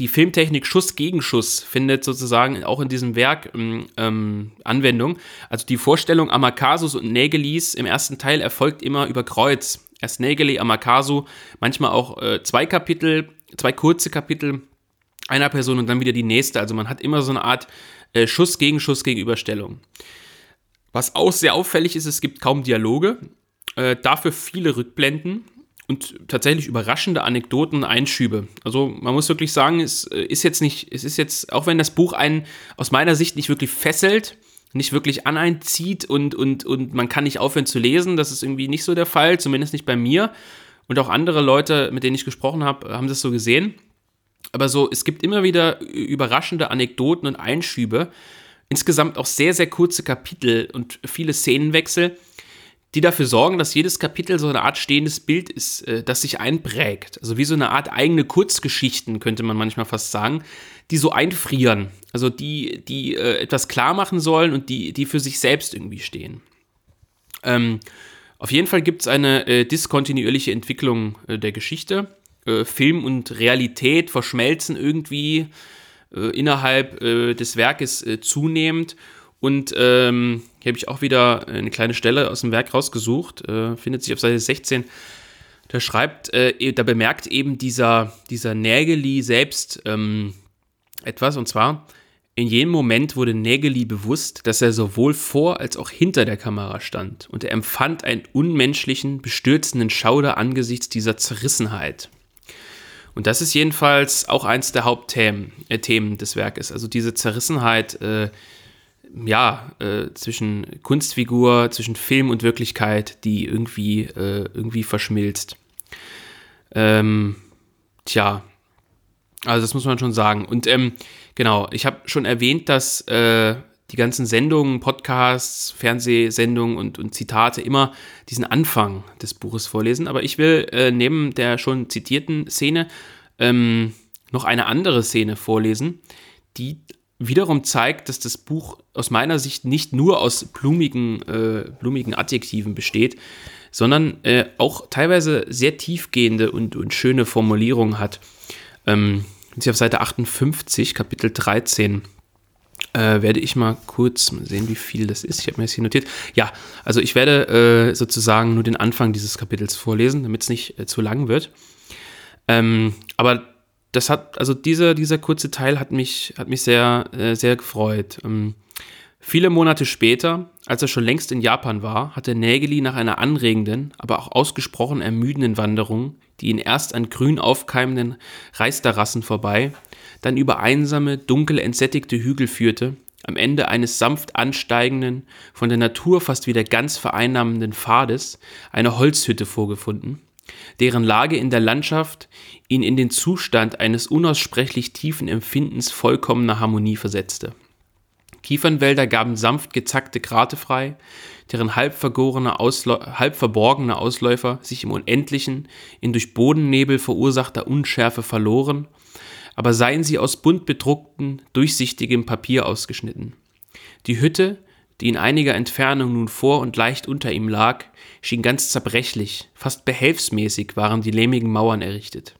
die Filmtechnik Schuss gegen Schuss findet sozusagen auch in diesem Werk ähm, ähm, Anwendung. Also die Vorstellung Amakasus und Nägelis im ersten Teil erfolgt immer über Kreuz. Erst Nägeli, Amakasu, manchmal auch äh, zwei Kapitel, zwei kurze Kapitel einer Person und dann wieder die nächste. Also man hat immer so eine Art äh, Schuss gegen Schuss Gegenüberstellung. Was auch sehr auffällig ist, es gibt kaum Dialoge, äh, dafür viele Rückblenden und tatsächlich überraschende Anekdoten und Einschübe. Also man muss wirklich sagen, es äh, ist jetzt nicht, es ist jetzt, auch wenn das Buch einen aus meiner Sicht nicht wirklich fesselt, nicht wirklich an einen zieht und, und, und man kann nicht aufhören zu lesen, das ist irgendwie nicht so der Fall, zumindest nicht bei mir. Und auch andere Leute, mit denen ich gesprochen habe, haben das so gesehen. Aber so, es gibt immer wieder überraschende Anekdoten und Einschübe. Insgesamt auch sehr, sehr kurze Kapitel und viele Szenenwechsel die dafür sorgen, dass jedes Kapitel so eine Art stehendes Bild ist, äh, das sich einprägt. Also wie so eine Art eigene Kurzgeschichten, könnte man manchmal fast sagen, die so einfrieren. Also die, die äh, etwas klar machen sollen und die, die für sich selbst irgendwie stehen. Ähm, auf jeden Fall gibt es eine äh, diskontinuierliche Entwicklung äh, der Geschichte. Äh, Film und Realität verschmelzen irgendwie innerhalb des Werkes zunehmend. Und ähm, hier habe ich auch wieder eine kleine Stelle aus dem Werk rausgesucht, äh, findet sich auf Seite 16. Da schreibt, äh, da bemerkt eben dieser, dieser Nägeli selbst ähm, etwas, und zwar, in jenem Moment wurde Nägeli bewusst, dass er sowohl vor als auch hinter der Kamera stand, und er empfand einen unmenschlichen, bestürzenden Schauder angesichts dieser Zerrissenheit. Und das ist jedenfalls auch eins der Hauptthemen äh, Themen des Werkes, also diese Zerrissenheit, äh, ja, äh, zwischen Kunstfigur, zwischen Film und Wirklichkeit, die irgendwie, äh, irgendwie verschmilzt. Ähm, tja, also das muss man schon sagen. Und ähm, genau, ich habe schon erwähnt, dass äh, die ganzen Sendungen, Podcasts, Fernsehsendungen und, und, Zitate immer diesen Anfang des Buches vorlesen. Aber ich will äh, neben der schon zitierten Szene ähm, noch eine andere Szene vorlesen, die wiederum zeigt, dass das Buch aus meiner Sicht nicht nur aus blumigen, äh, blumigen Adjektiven besteht, sondern äh, auch teilweise sehr tiefgehende und, und schöne Formulierungen hat. Ähm, auf Seite 58, Kapitel 13, äh, werde ich mal kurz sehen, wie viel das ist. Ich habe mir das hier notiert. Ja, also ich werde äh, sozusagen nur den Anfang dieses Kapitels vorlesen, damit es nicht äh, zu lang wird. Ähm, aber das hat, also dieser, dieser kurze Teil hat mich, hat mich sehr, äh, sehr gefreut. Ähm, viele Monate später, als er schon längst in Japan war, hatte Nägeli nach einer anregenden, aber auch ausgesprochen ermüdenden Wanderung, die ihn erst an grün aufkeimenden Reisterrassen vorbei, dann über einsame, dunkel entsättigte Hügel führte, am Ende eines sanft ansteigenden, von der Natur fast wieder ganz vereinnahmenden Pfades eine Holzhütte vorgefunden, deren Lage in der Landschaft ihn in den Zustand eines unaussprechlich tiefen Empfindens vollkommener Harmonie versetzte. Kiefernwälder gaben sanft gezackte Grate frei, deren halb, halb verborgene Ausläufer sich im Unendlichen in durch Bodennebel verursachter Unschärfe verloren, aber seien sie aus bunt bedrucktem, durchsichtigem Papier ausgeschnitten. Die Hütte, die in einiger Entfernung nun vor und leicht unter ihm lag, schien ganz zerbrechlich, fast behelfsmäßig waren die lehmigen Mauern errichtet.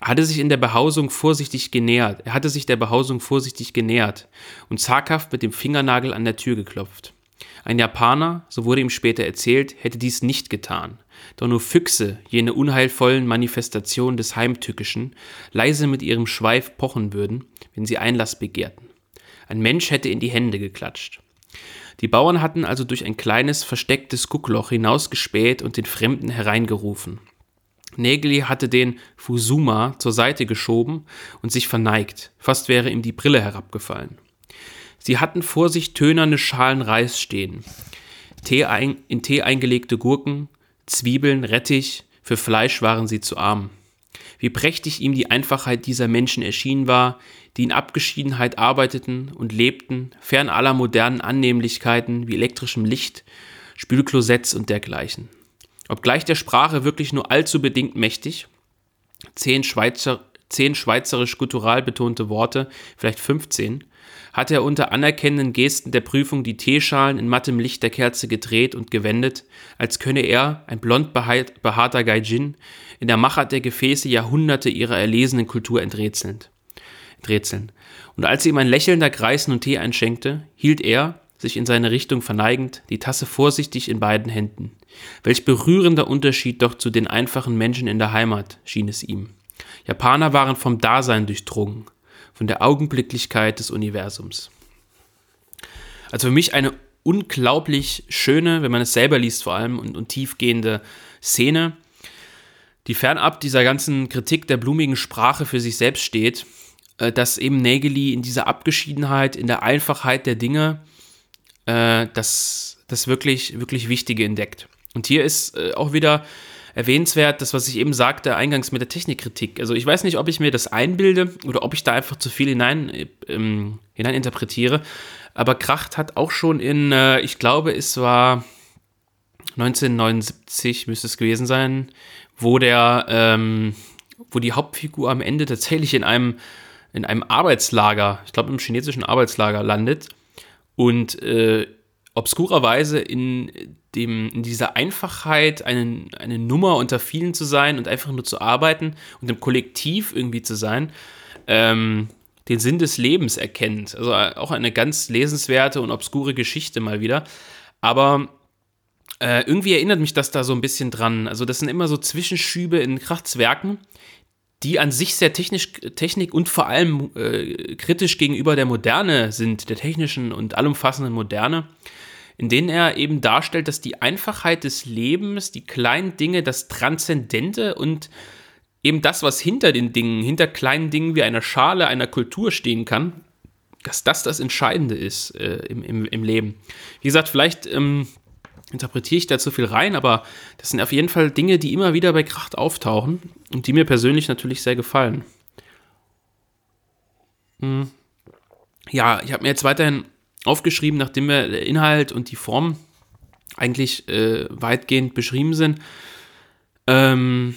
Er hatte sich in der Behausung vorsichtig genähert, er hatte sich der Behausung vorsichtig genähert und zaghaft mit dem Fingernagel an der Tür geklopft. Ein Japaner, so wurde ihm später erzählt, hätte dies nicht getan, doch nur Füchse, jene unheilvollen Manifestationen des Heimtückischen, leise mit ihrem Schweif pochen würden, wenn sie Einlass begehrten. Ein Mensch hätte in die Hände geklatscht. Die Bauern hatten also durch ein kleines verstecktes Guckloch hinausgespäht und den Fremden hereingerufen. Nägeli hatte den Fusuma zur Seite geschoben und sich verneigt, fast wäre ihm die Brille herabgefallen. Sie hatten vor sich tönerne Schalen Reis stehen, Tee ein, in Tee eingelegte Gurken, Zwiebeln, Rettich, für Fleisch waren sie zu arm. Wie prächtig ihm die Einfachheit dieser Menschen erschienen war, die in Abgeschiedenheit arbeiteten und lebten, fern aller modernen Annehmlichkeiten wie elektrischem Licht, Spülklosetts und dergleichen. Obgleich der Sprache wirklich nur allzu bedingt mächtig, zehn, Schweizer, zehn schweizerisch-guttural betonte Worte, vielleicht 15, hatte er unter anerkennenden Gesten der Prüfung die Teeschalen in mattem Licht der Kerze gedreht und gewendet, als könne er, ein blond behaarter Gaijin, in der Machart der Gefäße Jahrhunderte ihrer erlesenen Kultur enträtseln. Und als sie ihm ein lächelnder Greis nun Tee einschenkte, hielt er, sich in seine Richtung verneigend, die Tasse vorsichtig in beiden Händen. Welch berührender Unterschied doch zu den einfachen Menschen in der Heimat, schien es ihm. Japaner waren vom Dasein durchdrungen, von der Augenblicklichkeit des Universums. Also für mich eine unglaublich schöne, wenn man es selber liest vor allem, und, und tiefgehende Szene. die fernab dieser ganzen Kritik der blumigen Sprache für sich selbst steht, äh, dass eben Nageli in dieser Abgeschiedenheit, in der Einfachheit der Dinge äh, das, das wirklich, wirklich Wichtige entdeckt. Und hier ist äh, auch wieder erwähnenswert, das, was ich eben sagte, eingangs mit der Technikkritik. Also ich weiß nicht, ob ich mir das einbilde oder ob ich da einfach zu viel hinein, ähm, hinein interpretiere. Aber Kracht hat auch schon in, äh, ich glaube, es war 1979 müsste es gewesen sein, wo der, ähm, wo die Hauptfigur am Ende tatsächlich in einem, in einem Arbeitslager, ich glaube im chinesischen Arbeitslager landet und äh, obskurerweise in, dem, in dieser Einfachheit, eine, eine Nummer unter vielen zu sein und einfach nur zu arbeiten und im Kollektiv irgendwie zu sein, ähm, den Sinn des Lebens erkennt. Also äh, auch eine ganz lesenswerte und obskure Geschichte mal wieder. Aber äh, irgendwie erinnert mich das da so ein bisschen dran. Also das sind immer so Zwischenschübe in Kraftswerken, die an sich sehr technisch, Technik und vor allem äh, kritisch gegenüber der Moderne sind, der technischen und allumfassenden Moderne, in denen er eben darstellt, dass die Einfachheit des Lebens, die kleinen Dinge, das Transzendente und eben das, was hinter den Dingen, hinter kleinen Dingen wie einer Schale, einer Kultur stehen kann, dass das das Entscheidende ist äh, im, im, im Leben. Wie gesagt, vielleicht ähm, interpretiere ich da zu viel rein, aber das sind auf jeden Fall Dinge, die immer wieder bei Kracht auftauchen und die mir persönlich natürlich sehr gefallen. Hm. Ja, ich habe mir jetzt weiterhin aufgeschrieben, nachdem wir der Inhalt und die Form eigentlich äh, weitgehend beschrieben sind. Ähm,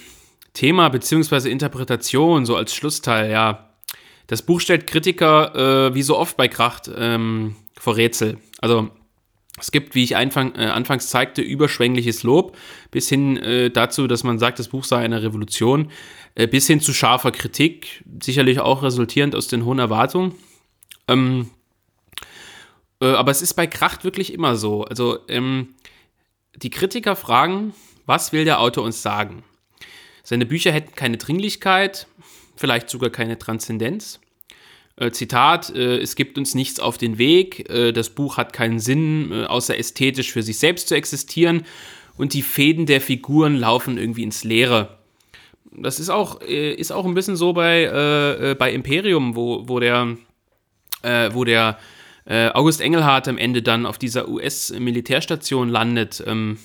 Thema bzw. Interpretation, so als Schlussteil, ja. Das Buch stellt Kritiker, äh, wie so oft bei Kracht, ähm, vor Rätsel. Also es gibt, wie ich Anfang, äh, anfangs zeigte, überschwängliches Lob, bis hin äh, dazu, dass man sagt, das Buch sei eine Revolution, äh, bis hin zu scharfer Kritik, sicherlich auch resultierend aus den hohen Erwartungen. Ähm, äh, aber es ist bei Kracht wirklich immer so. Also ähm, die Kritiker fragen, was will der Autor uns sagen? Seine Bücher hätten keine Dringlichkeit, vielleicht sogar keine Transzendenz. Äh, Zitat, äh, es gibt uns nichts auf den Weg, äh, das Buch hat keinen Sinn, äh, außer ästhetisch für sich selbst zu existieren und die Fäden der Figuren laufen irgendwie ins Leere. Das ist auch, äh, ist auch ein bisschen so bei, bei Imperium, wo, wo der, wo der August Engelhardt am Ende dann auf dieser US-Militärstation landet. Ähm,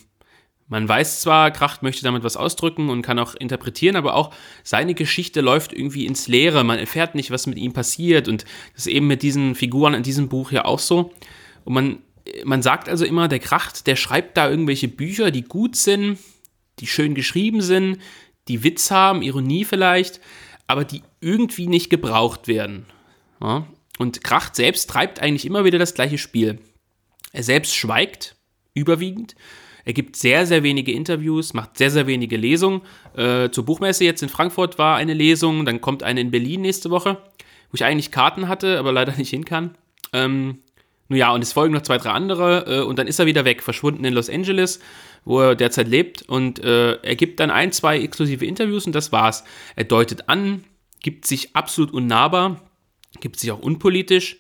man weiß zwar, Kracht möchte damit was ausdrücken und kann auch interpretieren, aber auch seine Geschichte läuft irgendwie ins Leere. Man erfährt nicht, was mit ihm passiert. Und das ist eben mit diesen Figuren in diesem Buch ja auch so. Und man, man sagt also immer, der Kracht, der schreibt da irgendwelche Bücher, die gut sind, die schön geschrieben sind, die Witz haben, Ironie vielleicht, aber die irgendwie nicht gebraucht werden. Ja? Und Kracht selbst treibt eigentlich immer wieder das gleiche Spiel. Er selbst schweigt überwiegend er gibt sehr, sehr wenige Interviews, macht sehr, sehr wenige Lesungen. Äh, zur Buchmesse jetzt in Frankfurt war eine Lesung, dann kommt eine in Berlin nächste Woche, wo ich eigentlich Karten hatte, aber leider nicht hin kann. Ähm, nun ja, und es folgen noch zwei, drei andere äh, und dann ist er wieder weg, verschwunden in Los Angeles, wo er derzeit lebt und äh, er gibt dann ein, zwei exklusive Interviews und das war's. Er deutet an, gibt sich absolut unnahbar, gibt sich auch unpolitisch,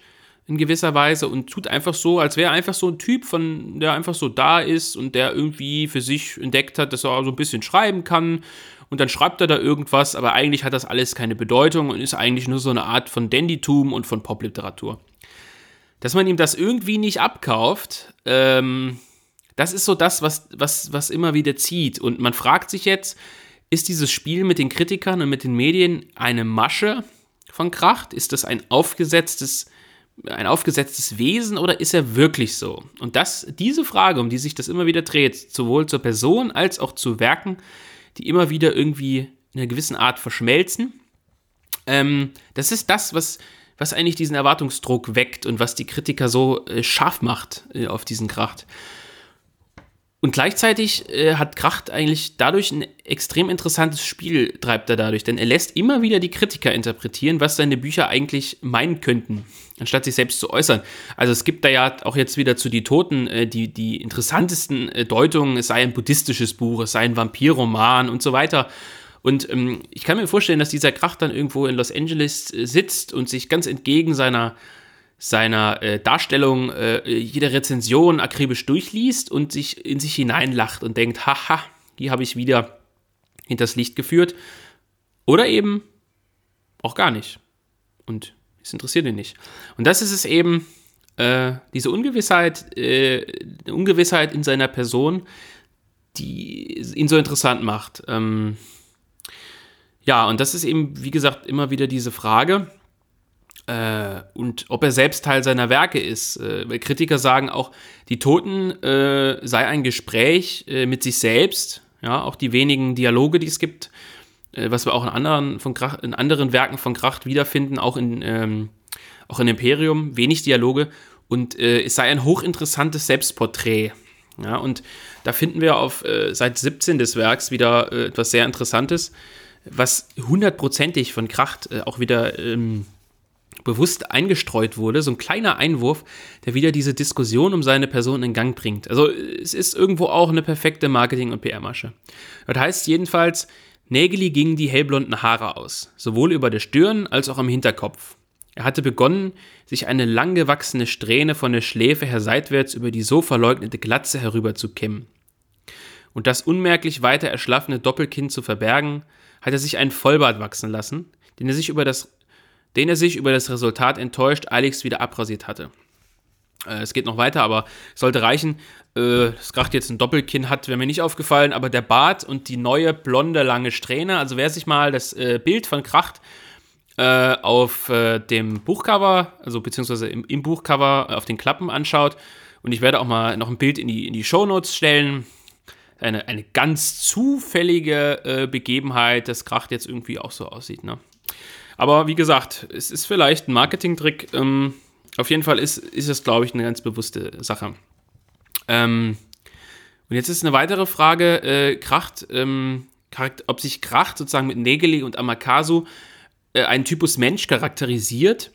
in gewisser Weise und tut einfach so, als wäre er einfach so ein Typ, von der einfach so da ist und der irgendwie für sich entdeckt hat, dass er so ein bisschen schreiben kann. Und dann schreibt er da irgendwas, aber eigentlich hat das alles keine Bedeutung und ist eigentlich nur so eine Art von Dandytum und von Popliteratur. Dass man ihm das irgendwie nicht abkauft, ähm, das ist so das, was, was, was immer wieder zieht. Und man fragt sich jetzt, ist dieses Spiel mit den Kritikern und mit den Medien eine Masche von Kracht? Ist das ein aufgesetztes ein aufgesetztes Wesen oder ist er wirklich so? Und das, diese Frage, um die sich das immer wieder dreht, sowohl zur Person als auch zu Werken, die immer wieder irgendwie in einer gewissen Art verschmelzen, ähm, das ist das, was, was eigentlich diesen Erwartungsdruck weckt und was die Kritiker so äh, scharf macht äh, auf diesen Kracht. Und gleichzeitig äh, hat Kracht eigentlich dadurch ein extrem interessantes Spiel, treibt er dadurch, denn er lässt immer wieder die Kritiker interpretieren, was seine Bücher eigentlich meinen könnten, anstatt sich selbst zu äußern. Also es gibt da ja auch jetzt wieder zu Die Toten äh, die, die interessantesten äh, Deutungen, es sei ein buddhistisches Buch, es sei ein Vampirroman und so weiter. Und ähm, ich kann mir vorstellen, dass dieser Kracht dann irgendwo in Los Angeles äh, sitzt und sich ganz entgegen seiner seiner äh, Darstellung äh, jede Rezension akribisch durchliest und sich in sich hineinlacht und denkt, haha, hier habe ich wieder, hinters Licht geführt. Oder eben auch gar nicht. Und es interessiert ihn nicht. Und das ist es eben, äh, diese Ungewissheit, äh, Ungewissheit in seiner Person, die ihn so interessant macht. Ähm, ja, und das ist eben, wie gesagt, immer wieder diese Frage. Äh, und ob er selbst Teil seiner Werke ist. Äh, Kritiker sagen auch, die Toten äh, sei ein Gespräch äh, mit sich selbst. Ja, auch die wenigen Dialoge, die es gibt, äh, was wir auch in anderen, von Kracht, in anderen Werken von Kracht wiederfinden, auch in, ähm, auch in Imperium, wenig Dialoge. Und äh, es sei ein hochinteressantes Selbstporträt. Ja, und da finden wir auf Seite 17 des Werks wieder etwas sehr Interessantes was hundertprozentig von Kracht auch wieder ähm, bewusst eingestreut wurde, so ein kleiner Einwurf, der wieder diese Diskussion um seine Person in Gang bringt. Also es ist irgendwo auch eine perfekte Marketing- und PR-Masche. Das heißt jedenfalls, Nägeli gingen die hellblonden Haare aus, sowohl über der Stirn als auch am Hinterkopf. Er hatte begonnen, sich eine langgewachsene Strähne von der Schläfe her seitwärts über die so verleugnete Glatze herüber zu kämmen. Und das unmerklich weiter erschlaffene Doppelkinn zu verbergen, hat er sich einen Vollbart wachsen lassen, den er sich über das, den er sich über das Resultat enttäuscht eiligst wieder abrasiert hatte. Äh, es geht noch weiter, aber sollte reichen. Äh, das Kracht jetzt ein Doppelkinn hat, wäre mir nicht aufgefallen, aber der Bart und die neue blonde lange Strähne, also wer sich mal das äh, Bild von Kracht äh, auf äh, dem Buchcover, also beziehungsweise im, im, Buchcover auf den Klappen anschaut, und ich werde auch mal noch ein Bild in die, in die Shownotes stellen, eine, eine ganz zufällige äh, Begebenheit, dass Kracht jetzt irgendwie auch so aussieht. Ne? Aber wie gesagt, es ist vielleicht ein Marketing-Trick. Ähm, auf jeden Fall ist, ist es, glaube ich, eine ganz bewusste Sache. Ähm, und jetzt ist eine weitere Frage: äh, Kracht, ähm, ob sich Kracht sozusagen mit Negeli und Amakasu äh, einen Typus Mensch charakterisiert,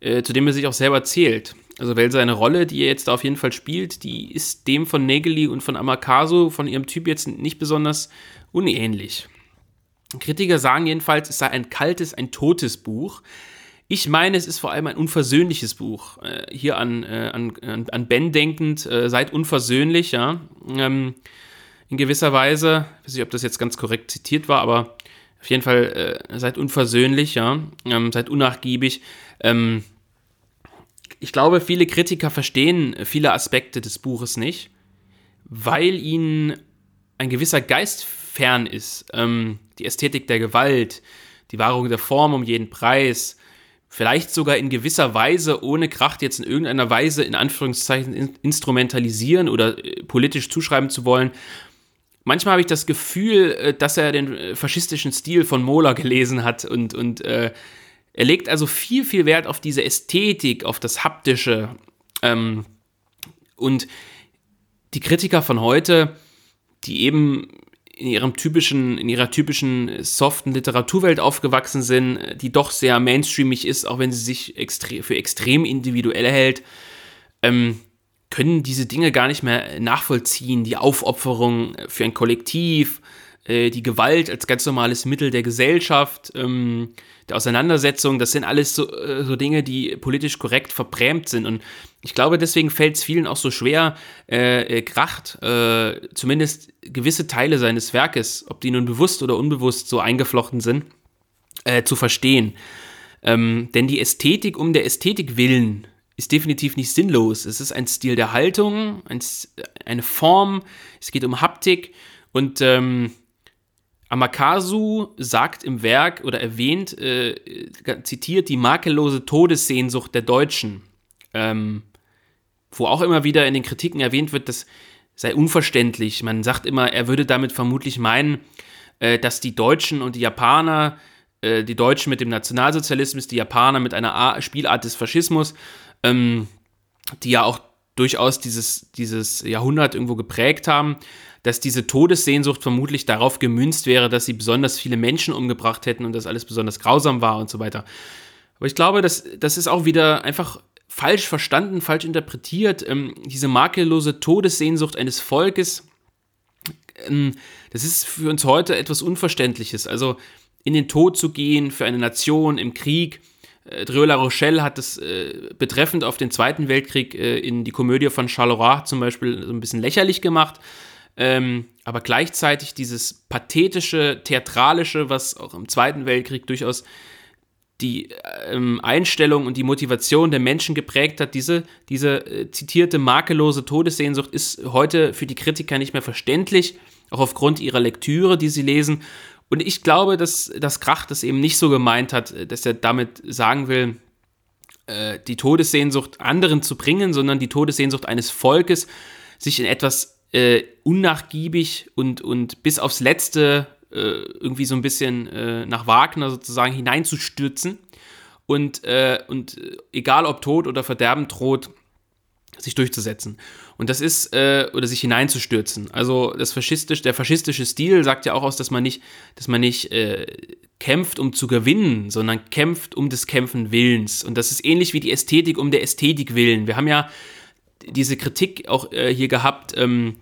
äh, zu dem er sich auch selber zählt. Also, weil seine Rolle, die er jetzt auf jeden Fall spielt, die ist dem von Negeli und von Amakasu, von ihrem Typ jetzt nicht besonders unähnlich. Kritiker sagen jedenfalls, es sei ein kaltes, ein totes Buch. Ich meine, es ist vor allem ein unversöhnliches Buch. Äh, hier an, äh, an, an Ben denkend, äh, seid unversöhnlich, ja. Ähm, in gewisser Weise, ich weiß nicht, ob das jetzt ganz korrekt zitiert war, aber auf jeden Fall äh, seid unversöhnlich, ja. Ähm, seid unnachgiebig. Ähm, ich glaube, viele Kritiker verstehen viele Aspekte des Buches nicht, weil ihnen ein gewisser Geist fern ist. Ähm, die Ästhetik der Gewalt, die Wahrung der Form um jeden Preis, vielleicht sogar in gewisser Weise, ohne Kracht jetzt in irgendeiner Weise in Anführungszeichen in instrumentalisieren oder äh, politisch zuschreiben zu wollen. Manchmal habe ich das Gefühl, äh, dass er den äh, faschistischen Stil von Mola gelesen hat und, und äh, er legt also viel, viel Wert auf diese Ästhetik, auf das Haptische. Ähm, und die Kritiker von heute, die eben in ihrem typischen, in ihrer typischen soften Literaturwelt aufgewachsen sind, die doch sehr mainstreamig ist, auch wenn sie sich extre für extrem individuell hält, ähm, können diese Dinge gar nicht mehr nachvollziehen. Die Aufopferung für ein Kollektiv, äh, die Gewalt als ganz normales Mittel der Gesellschaft, ähm, der Auseinandersetzung, das sind alles so, äh, so, Dinge, die politisch korrekt verbrämt sind. Und ich glaube, deswegen fällt es vielen auch so schwer, äh, äh, Kracht, äh, zumindest gewisse Teile seines Werkes, ob die nun bewusst oder unbewusst so eingeflochten sind, äh, zu verstehen. Ähm, denn die Ästhetik um der Ästhetik willen ist definitiv nicht sinnlos. Es ist ein Stil der Haltung, ein, eine Form, es geht um Haptik und ähm, Amakasu sagt im Werk oder erwähnt, äh, zitiert die makellose Todessehnsucht der Deutschen, ähm, wo auch immer wieder in den Kritiken erwähnt wird, das sei unverständlich. Man sagt immer, er würde damit vermutlich meinen, äh, dass die Deutschen und die Japaner, äh, die Deutschen mit dem Nationalsozialismus, die Japaner mit einer A Spielart des Faschismus, ähm, die ja auch durchaus dieses, dieses Jahrhundert irgendwo geprägt haben, dass diese Todessehnsucht vermutlich darauf gemünzt wäre, dass sie besonders viele Menschen umgebracht hätten und das alles besonders grausam war und so weiter. Aber ich glaube, das, das ist auch wieder einfach falsch verstanden, falsch interpretiert. Ähm, diese makellose Todessehnsucht eines Volkes, ähm, das ist für uns heute etwas Unverständliches. Also in den Tod zu gehen für eine Nation im Krieg. Äh, Drieu La Rochelle hat das äh, betreffend auf den Zweiten Weltkrieg äh, in die Komödie von Charleroi zum Beispiel so ein bisschen lächerlich gemacht. Ähm, aber gleichzeitig dieses pathetische, theatralische, was auch im Zweiten Weltkrieg durchaus die ähm, Einstellung und die Motivation der Menschen geprägt hat. Diese, diese äh, zitierte makellose Todessehnsucht ist heute für die Kritiker nicht mehr verständlich, auch aufgrund ihrer Lektüre, die sie lesen. Und ich glaube, dass, dass Krach das eben nicht so gemeint hat, äh, dass er damit sagen will, äh, die Todessehnsucht anderen zu bringen, sondern die Todessehnsucht eines Volkes, sich in etwas äh, unnachgiebig und, und bis aufs Letzte äh, irgendwie so ein bisschen äh, nach Wagner sozusagen hineinzustürzen und, äh, und egal ob Tod oder Verderben droht, sich durchzusetzen. Und das ist, äh, oder sich hineinzustürzen. Also das faschistisch, der faschistische Stil sagt ja auch aus, dass man nicht, dass man nicht äh, kämpft, um zu gewinnen, sondern kämpft um des Kämpfen Willens. Und das ist ähnlich wie die Ästhetik um der Ästhetik willen. Wir haben ja diese Kritik auch äh, hier gehabt, ähm,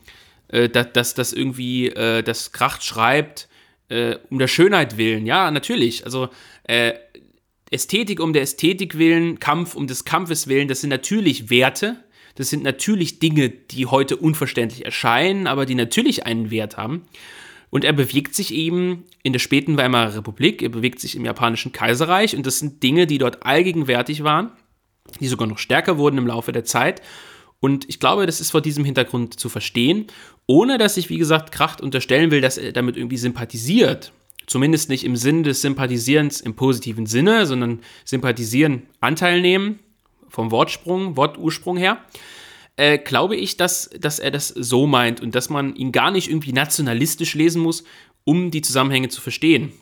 äh, dass das irgendwie äh, das Kracht schreibt, äh, um der Schönheit willen. Ja, natürlich. Also äh, Ästhetik um der Ästhetik willen, Kampf um des Kampfes willen, das sind natürlich Werte. Das sind natürlich Dinge, die heute unverständlich erscheinen, aber die natürlich einen Wert haben. Und er bewegt sich eben in der späten Weimarer Republik, er bewegt sich im japanischen Kaiserreich und das sind Dinge, die dort allgegenwärtig waren, die sogar noch stärker wurden im Laufe der Zeit. Und ich glaube, das ist vor diesem Hintergrund zu verstehen, ohne dass ich, wie gesagt, Kracht unterstellen will, dass er damit irgendwie sympathisiert. Zumindest nicht im Sinne des Sympathisierens im positiven Sinne, sondern sympathisieren, Anteil nehmen, vom Wortsprung, Wortursprung her. Äh, glaube ich, dass, dass er das so meint und dass man ihn gar nicht irgendwie nationalistisch lesen muss, um die Zusammenhänge zu verstehen.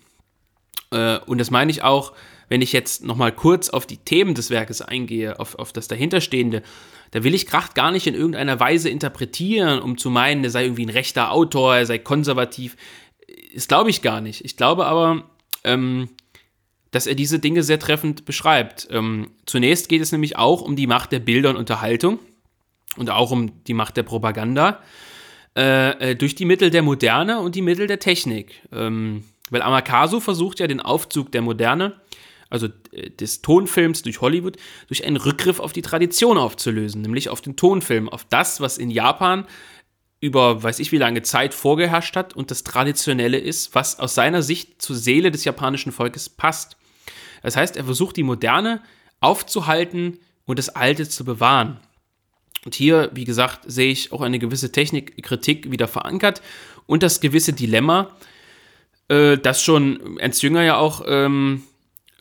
Äh, und das meine ich auch, wenn ich jetzt nochmal kurz auf die Themen des Werkes eingehe, auf, auf das dahinterstehende, da will ich Kracht gar nicht in irgendeiner Weise interpretieren, um zu meinen, er sei irgendwie ein rechter Autor, er sei konservativ. Das glaube ich gar nicht. Ich glaube aber, ähm, dass er diese Dinge sehr treffend beschreibt. Ähm, zunächst geht es nämlich auch um die Macht der Bilder und Unterhaltung und auch um die Macht der Propaganda äh, äh durch die Mittel der Moderne und die Mittel der Technik. Ähm, weil Amakasu versucht ja den Aufzug der Moderne also äh, des Tonfilms durch Hollywood, durch einen Rückgriff auf die Tradition aufzulösen, nämlich auf den Tonfilm, auf das, was in Japan über weiß ich wie lange Zeit vorgeherrscht hat und das Traditionelle ist, was aus seiner Sicht zur Seele des japanischen Volkes passt. Das heißt, er versucht die Moderne aufzuhalten und das Alte zu bewahren. Und hier, wie gesagt, sehe ich auch eine gewisse Technikkritik wieder verankert und das gewisse Dilemma, äh, das schon Ernst Jünger ja auch ähm,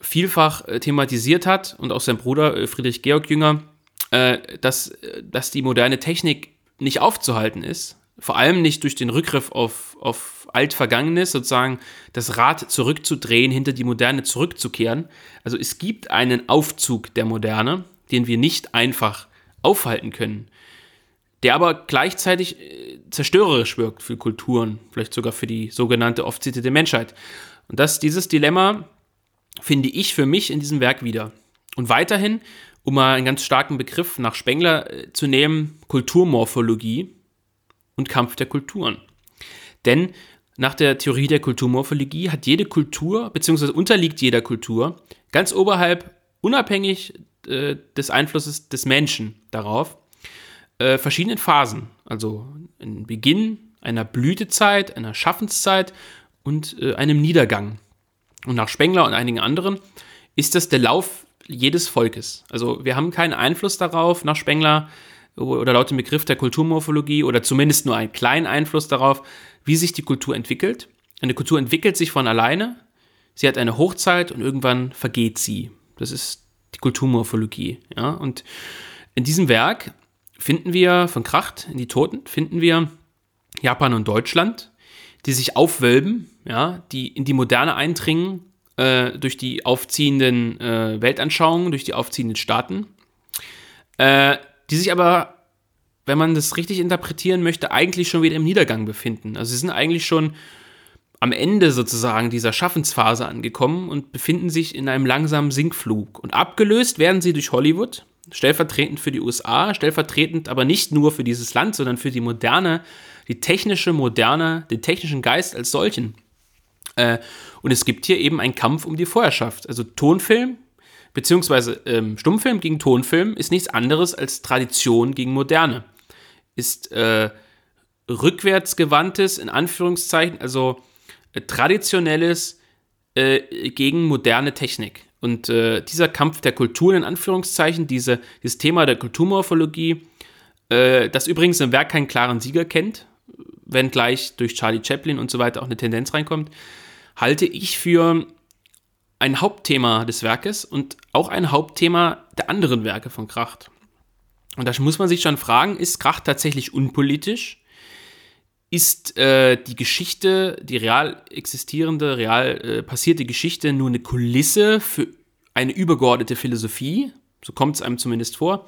vielfach äh, thematisiert hat und auch sein Bruder äh, Friedrich Georg Jünger, äh, dass, dass die moderne Technik nicht aufzuhalten ist. Vor allem nicht durch den Rückgriff auf, auf Altvergangenes, sozusagen das Rad zurückzudrehen, hinter die Moderne zurückzukehren. Also es gibt einen Aufzug der Moderne, den wir nicht einfach aufhalten können, der aber gleichzeitig zerstörerisch wirkt für Kulturen, vielleicht sogar für die sogenannte oft zitierte Menschheit. Und das, dieses Dilemma finde ich für mich in diesem Werk wieder. Und weiterhin, um mal einen ganz starken Begriff nach Spengler äh, zu nehmen, Kulturmorphologie und Kampf der Kulturen. Denn nach der Theorie der Kulturmorphologie hat jede Kultur, beziehungsweise unterliegt jeder Kultur, ganz oberhalb, unabhängig äh, des Einflusses des Menschen darauf, äh, verschiedenen Phasen. Also ein Beginn einer Blütezeit, einer Schaffenszeit und äh, einem Niedergang. Und nach Spengler und einigen anderen ist das der Lauf jedes Volkes. Also wir haben keinen Einfluss darauf, nach Spengler oder laut dem Begriff der Kulturmorphologie oder zumindest nur einen kleinen Einfluss darauf, wie sich die Kultur entwickelt. Eine Kultur entwickelt sich von alleine, sie hat eine Hochzeit und irgendwann vergeht sie. Das ist die Kulturmorphologie. Ja? Und in diesem Werk finden wir von Kracht in die Toten, finden wir Japan und Deutschland, die sich aufwölben, ja, die in die Moderne eindringen, äh, durch die aufziehenden äh, Weltanschauungen, durch die aufziehenden Staaten, äh, die sich aber, wenn man das richtig interpretieren möchte, eigentlich schon wieder im Niedergang befinden. Also sie sind eigentlich schon am Ende sozusagen dieser Schaffensphase angekommen und befinden sich in einem langsamen Sinkflug. Und abgelöst werden sie durch Hollywood, stellvertretend für die USA, stellvertretend aber nicht nur für dieses Land, sondern für die moderne die technische Moderne, den technischen Geist als solchen. Äh, und es gibt hier eben einen Kampf um die Vorherrschaft. Also Tonfilm beziehungsweise ähm, Stummfilm gegen Tonfilm ist nichts anderes als Tradition gegen Moderne. Ist äh, rückwärtsgewandtes, in Anführungszeichen, also äh, traditionelles äh, gegen moderne Technik. Und äh, dieser Kampf der Kulturen, in Anführungszeichen, diese, dieses Thema der Kulturmorphologie, äh, das übrigens im Werk keinen klaren Sieger kennt, wenn gleich durch Charlie Chaplin und so weiter auch eine Tendenz reinkommt, halte ich für ein Hauptthema des Werkes und auch ein Hauptthema der anderen Werke von Kracht. Und da muss man sich schon fragen, ist Kracht tatsächlich unpolitisch? Ist äh, die Geschichte, die real existierende, real äh, passierte Geschichte nur eine Kulisse für eine übergeordnete Philosophie? So kommt es einem zumindest vor.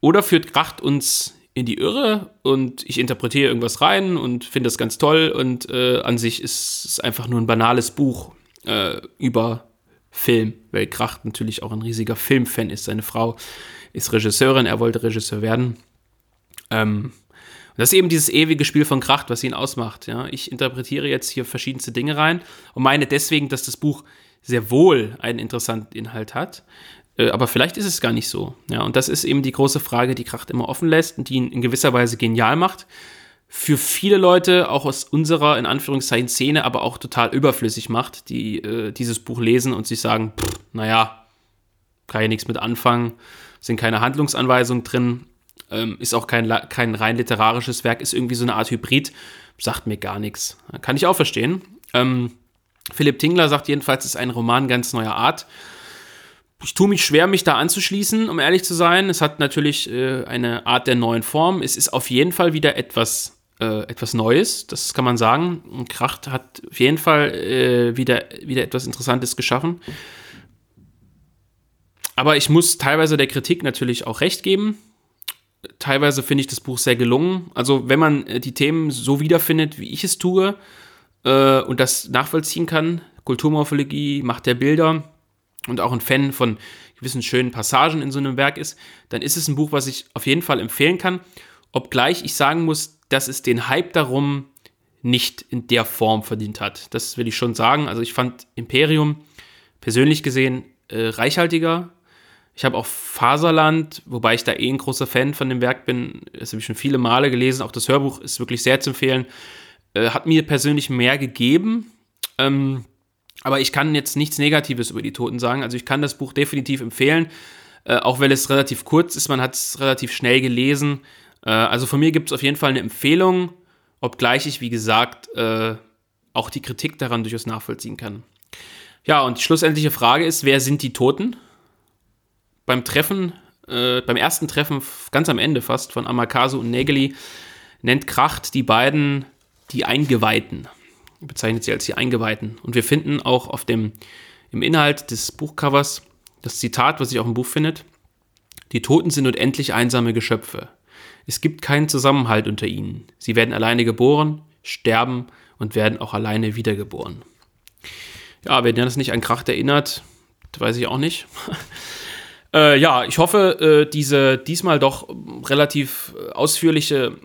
Oder führt Kracht uns in die Irre und ich interpretiere irgendwas rein und finde das ganz toll und äh, an sich ist es einfach nur ein banales Buch äh, über Film, weil Kracht natürlich auch ein riesiger Filmfan ist. Seine Frau ist Regisseurin, er wollte Regisseur werden. Ähm, das ist eben dieses ewige Spiel von Kracht, was ihn ausmacht. Ja? Ich interpretiere jetzt hier verschiedenste Dinge rein und meine deswegen, dass das Buch sehr wohl einen interessanten Inhalt hat. Äh, aber vielleicht ist es gar nicht so. Ja? Und das ist eben die große Frage, die Kracht immer offen lässt und die ihn in gewisser Weise genial macht. Für viele Leute, auch aus unserer, in Anführungszeichen, Szene, aber auch total überflüssig macht, die äh, dieses Buch lesen und sich sagen, pff, naja, kann ich nichts mit anfangen, sind keine Handlungsanweisungen drin, ähm, ist auch kein, kein rein literarisches Werk, ist irgendwie so eine Art Hybrid, sagt mir gar nichts. Kann ich auch verstehen. Ähm, Philipp Tingler sagt jedenfalls, es ist ein Roman ganz neuer Art. Ich tue mich schwer, mich da anzuschließen, um ehrlich zu sein. Es hat natürlich äh, eine Art der neuen Form. Es ist auf jeden Fall wieder etwas, äh, etwas Neues, das kann man sagen. Kracht hat auf jeden Fall äh, wieder, wieder etwas Interessantes geschaffen. Aber ich muss teilweise der Kritik natürlich auch recht geben teilweise finde ich das Buch sehr gelungen. Also wenn man äh, die Themen so wiederfindet, wie ich es tue äh, und das nachvollziehen kann, Kulturmorphologie, Macht der Bilder und auch ein Fan von gewissen schönen Passagen in so einem Werk ist, dann ist es ein Buch, was ich auf jeden Fall empfehlen kann. Obgleich ich sagen muss, dass es den Hype darum nicht in der Form verdient hat. Das will ich schon sagen. Also ich fand Imperium persönlich gesehen äh, reichhaltiger, ich habe auch Faserland, wobei ich da eh ein großer Fan von dem Werk bin. Das habe ich schon viele Male gelesen. Auch das Hörbuch ist wirklich sehr zu empfehlen. Äh, hat mir persönlich mehr gegeben. Ähm, aber ich kann jetzt nichts Negatives über die Toten sagen. Also ich kann das Buch definitiv empfehlen. Äh, auch weil es relativ kurz ist. Man hat es relativ schnell gelesen. Äh, also von mir gibt es auf jeden Fall eine Empfehlung. Obgleich ich, wie gesagt, äh, auch die Kritik daran durchaus nachvollziehen kann. Ja, und die schlussendliche Frage ist, wer sind die Toten? beim Treffen, äh, beim ersten Treffen, ganz am Ende fast, von Amakasu und Nägeli, nennt Kracht die beiden die Eingeweihten. Bezeichnet sie als die Eingeweihten. Und wir finden auch auf dem, im Inhalt des Buchcovers das Zitat, was sich auch im Buch findet. Die Toten sind unendlich einsame Geschöpfe. Es gibt keinen Zusammenhalt unter ihnen. Sie werden alleine geboren, sterben und werden auch alleine wiedergeboren. Ja, wenn ihr das nicht an Kracht erinnert, weiß ich auch nicht. Äh, ja, ich hoffe, äh, diese diesmal doch relativ ausführliche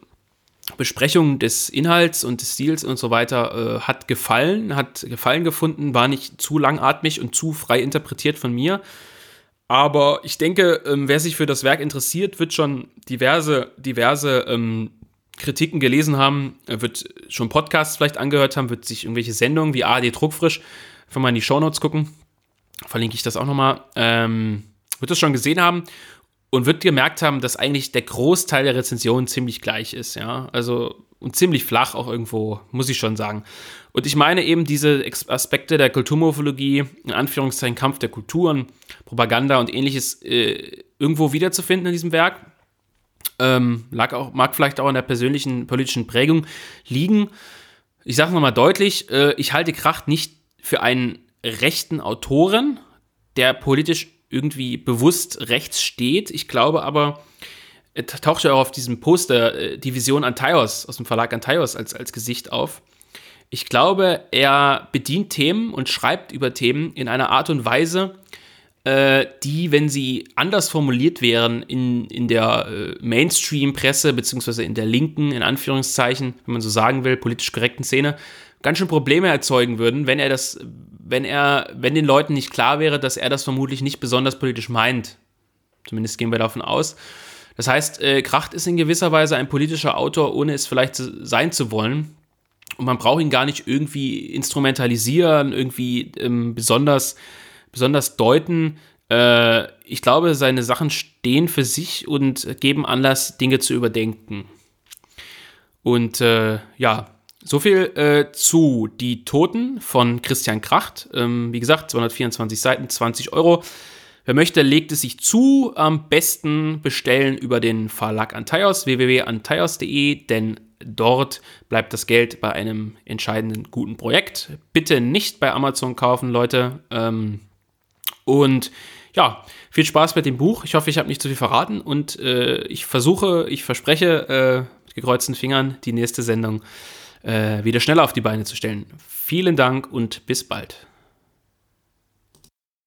Besprechung des Inhalts und des Stils und so weiter äh, hat gefallen, hat Gefallen gefunden, war nicht zu langatmig und zu frei interpretiert von mir. Aber ich denke, ähm, wer sich für das Werk interessiert, wird schon diverse, diverse ähm, Kritiken gelesen haben, wird schon Podcasts vielleicht angehört haben, wird sich irgendwelche Sendungen wie ARD Druckfrisch einfach mal in die Shownotes gucken. Verlinke ich das auch nochmal. Ähm, wird das schon gesehen haben und wird gemerkt haben, dass eigentlich der Großteil der Rezensionen ziemlich gleich ist, ja. Also und ziemlich flach auch irgendwo, muss ich schon sagen. Und ich meine eben diese Aspekte der Kulturmorphologie, in Anführungszeichen Kampf der Kulturen, Propaganda und ähnliches äh, irgendwo wiederzufinden in diesem Werk. Ähm, lag auch, mag vielleicht auch in der persönlichen politischen Prägung liegen. Ich sage nochmal deutlich, äh, ich halte Kracht nicht für einen rechten Autoren, der politisch irgendwie bewusst rechts steht. Ich glaube aber, er taucht ja auch auf diesem Poster äh, die Vision Antaios aus dem Verlag Antaios als, als Gesicht auf. Ich glaube, er bedient Themen und schreibt über Themen in einer Art und Weise, äh, die, wenn sie anders formuliert wären in, in der äh, Mainstream-Presse, beziehungsweise in der linken, in Anführungszeichen, wenn man so sagen will, politisch korrekten Szene, ganz schön Probleme erzeugen würden, wenn er das, wenn er, wenn den Leuten nicht klar wäre, dass er das vermutlich nicht besonders politisch meint. Zumindest gehen wir davon aus. Das heißt, äh, Kracht ist in gewisser Weise ein politischer Autor, ohne es vielleicht sein zu wollen. Und man braucht ihn gar nicht irgendwie instrumentalisieren, irgendwie ähm, besonders, besonders deuten. Äh, ich glaube, seine Sachen stehen für sich und geben Anlass, Dinge zu überdenken. Und äh, ja, so viel äh, zu Die Toten von Christian Kracht. Ähm, wie gesagt, 224 Seiten, 20 Euro. Wer möchte, legt es sich zu. Am besten bestellen über den Verlag Antaios, www.antaios.de, denn dort bleibt das Geld bei einem entscheidenden guten Projekt. Bitte nicht bei Amazon kaufen, Leute. Ähm, und ja, viel Spaß mit dem Buch. Ich hoffe, ich habe nicht zu viel verraten und äh, ich versuche, ich verspreche äh, mit gekreuzten Fingern die nächste Sendung äh, wieder schneller auf die Beine zu stellen. Vielen Dank und bis bald.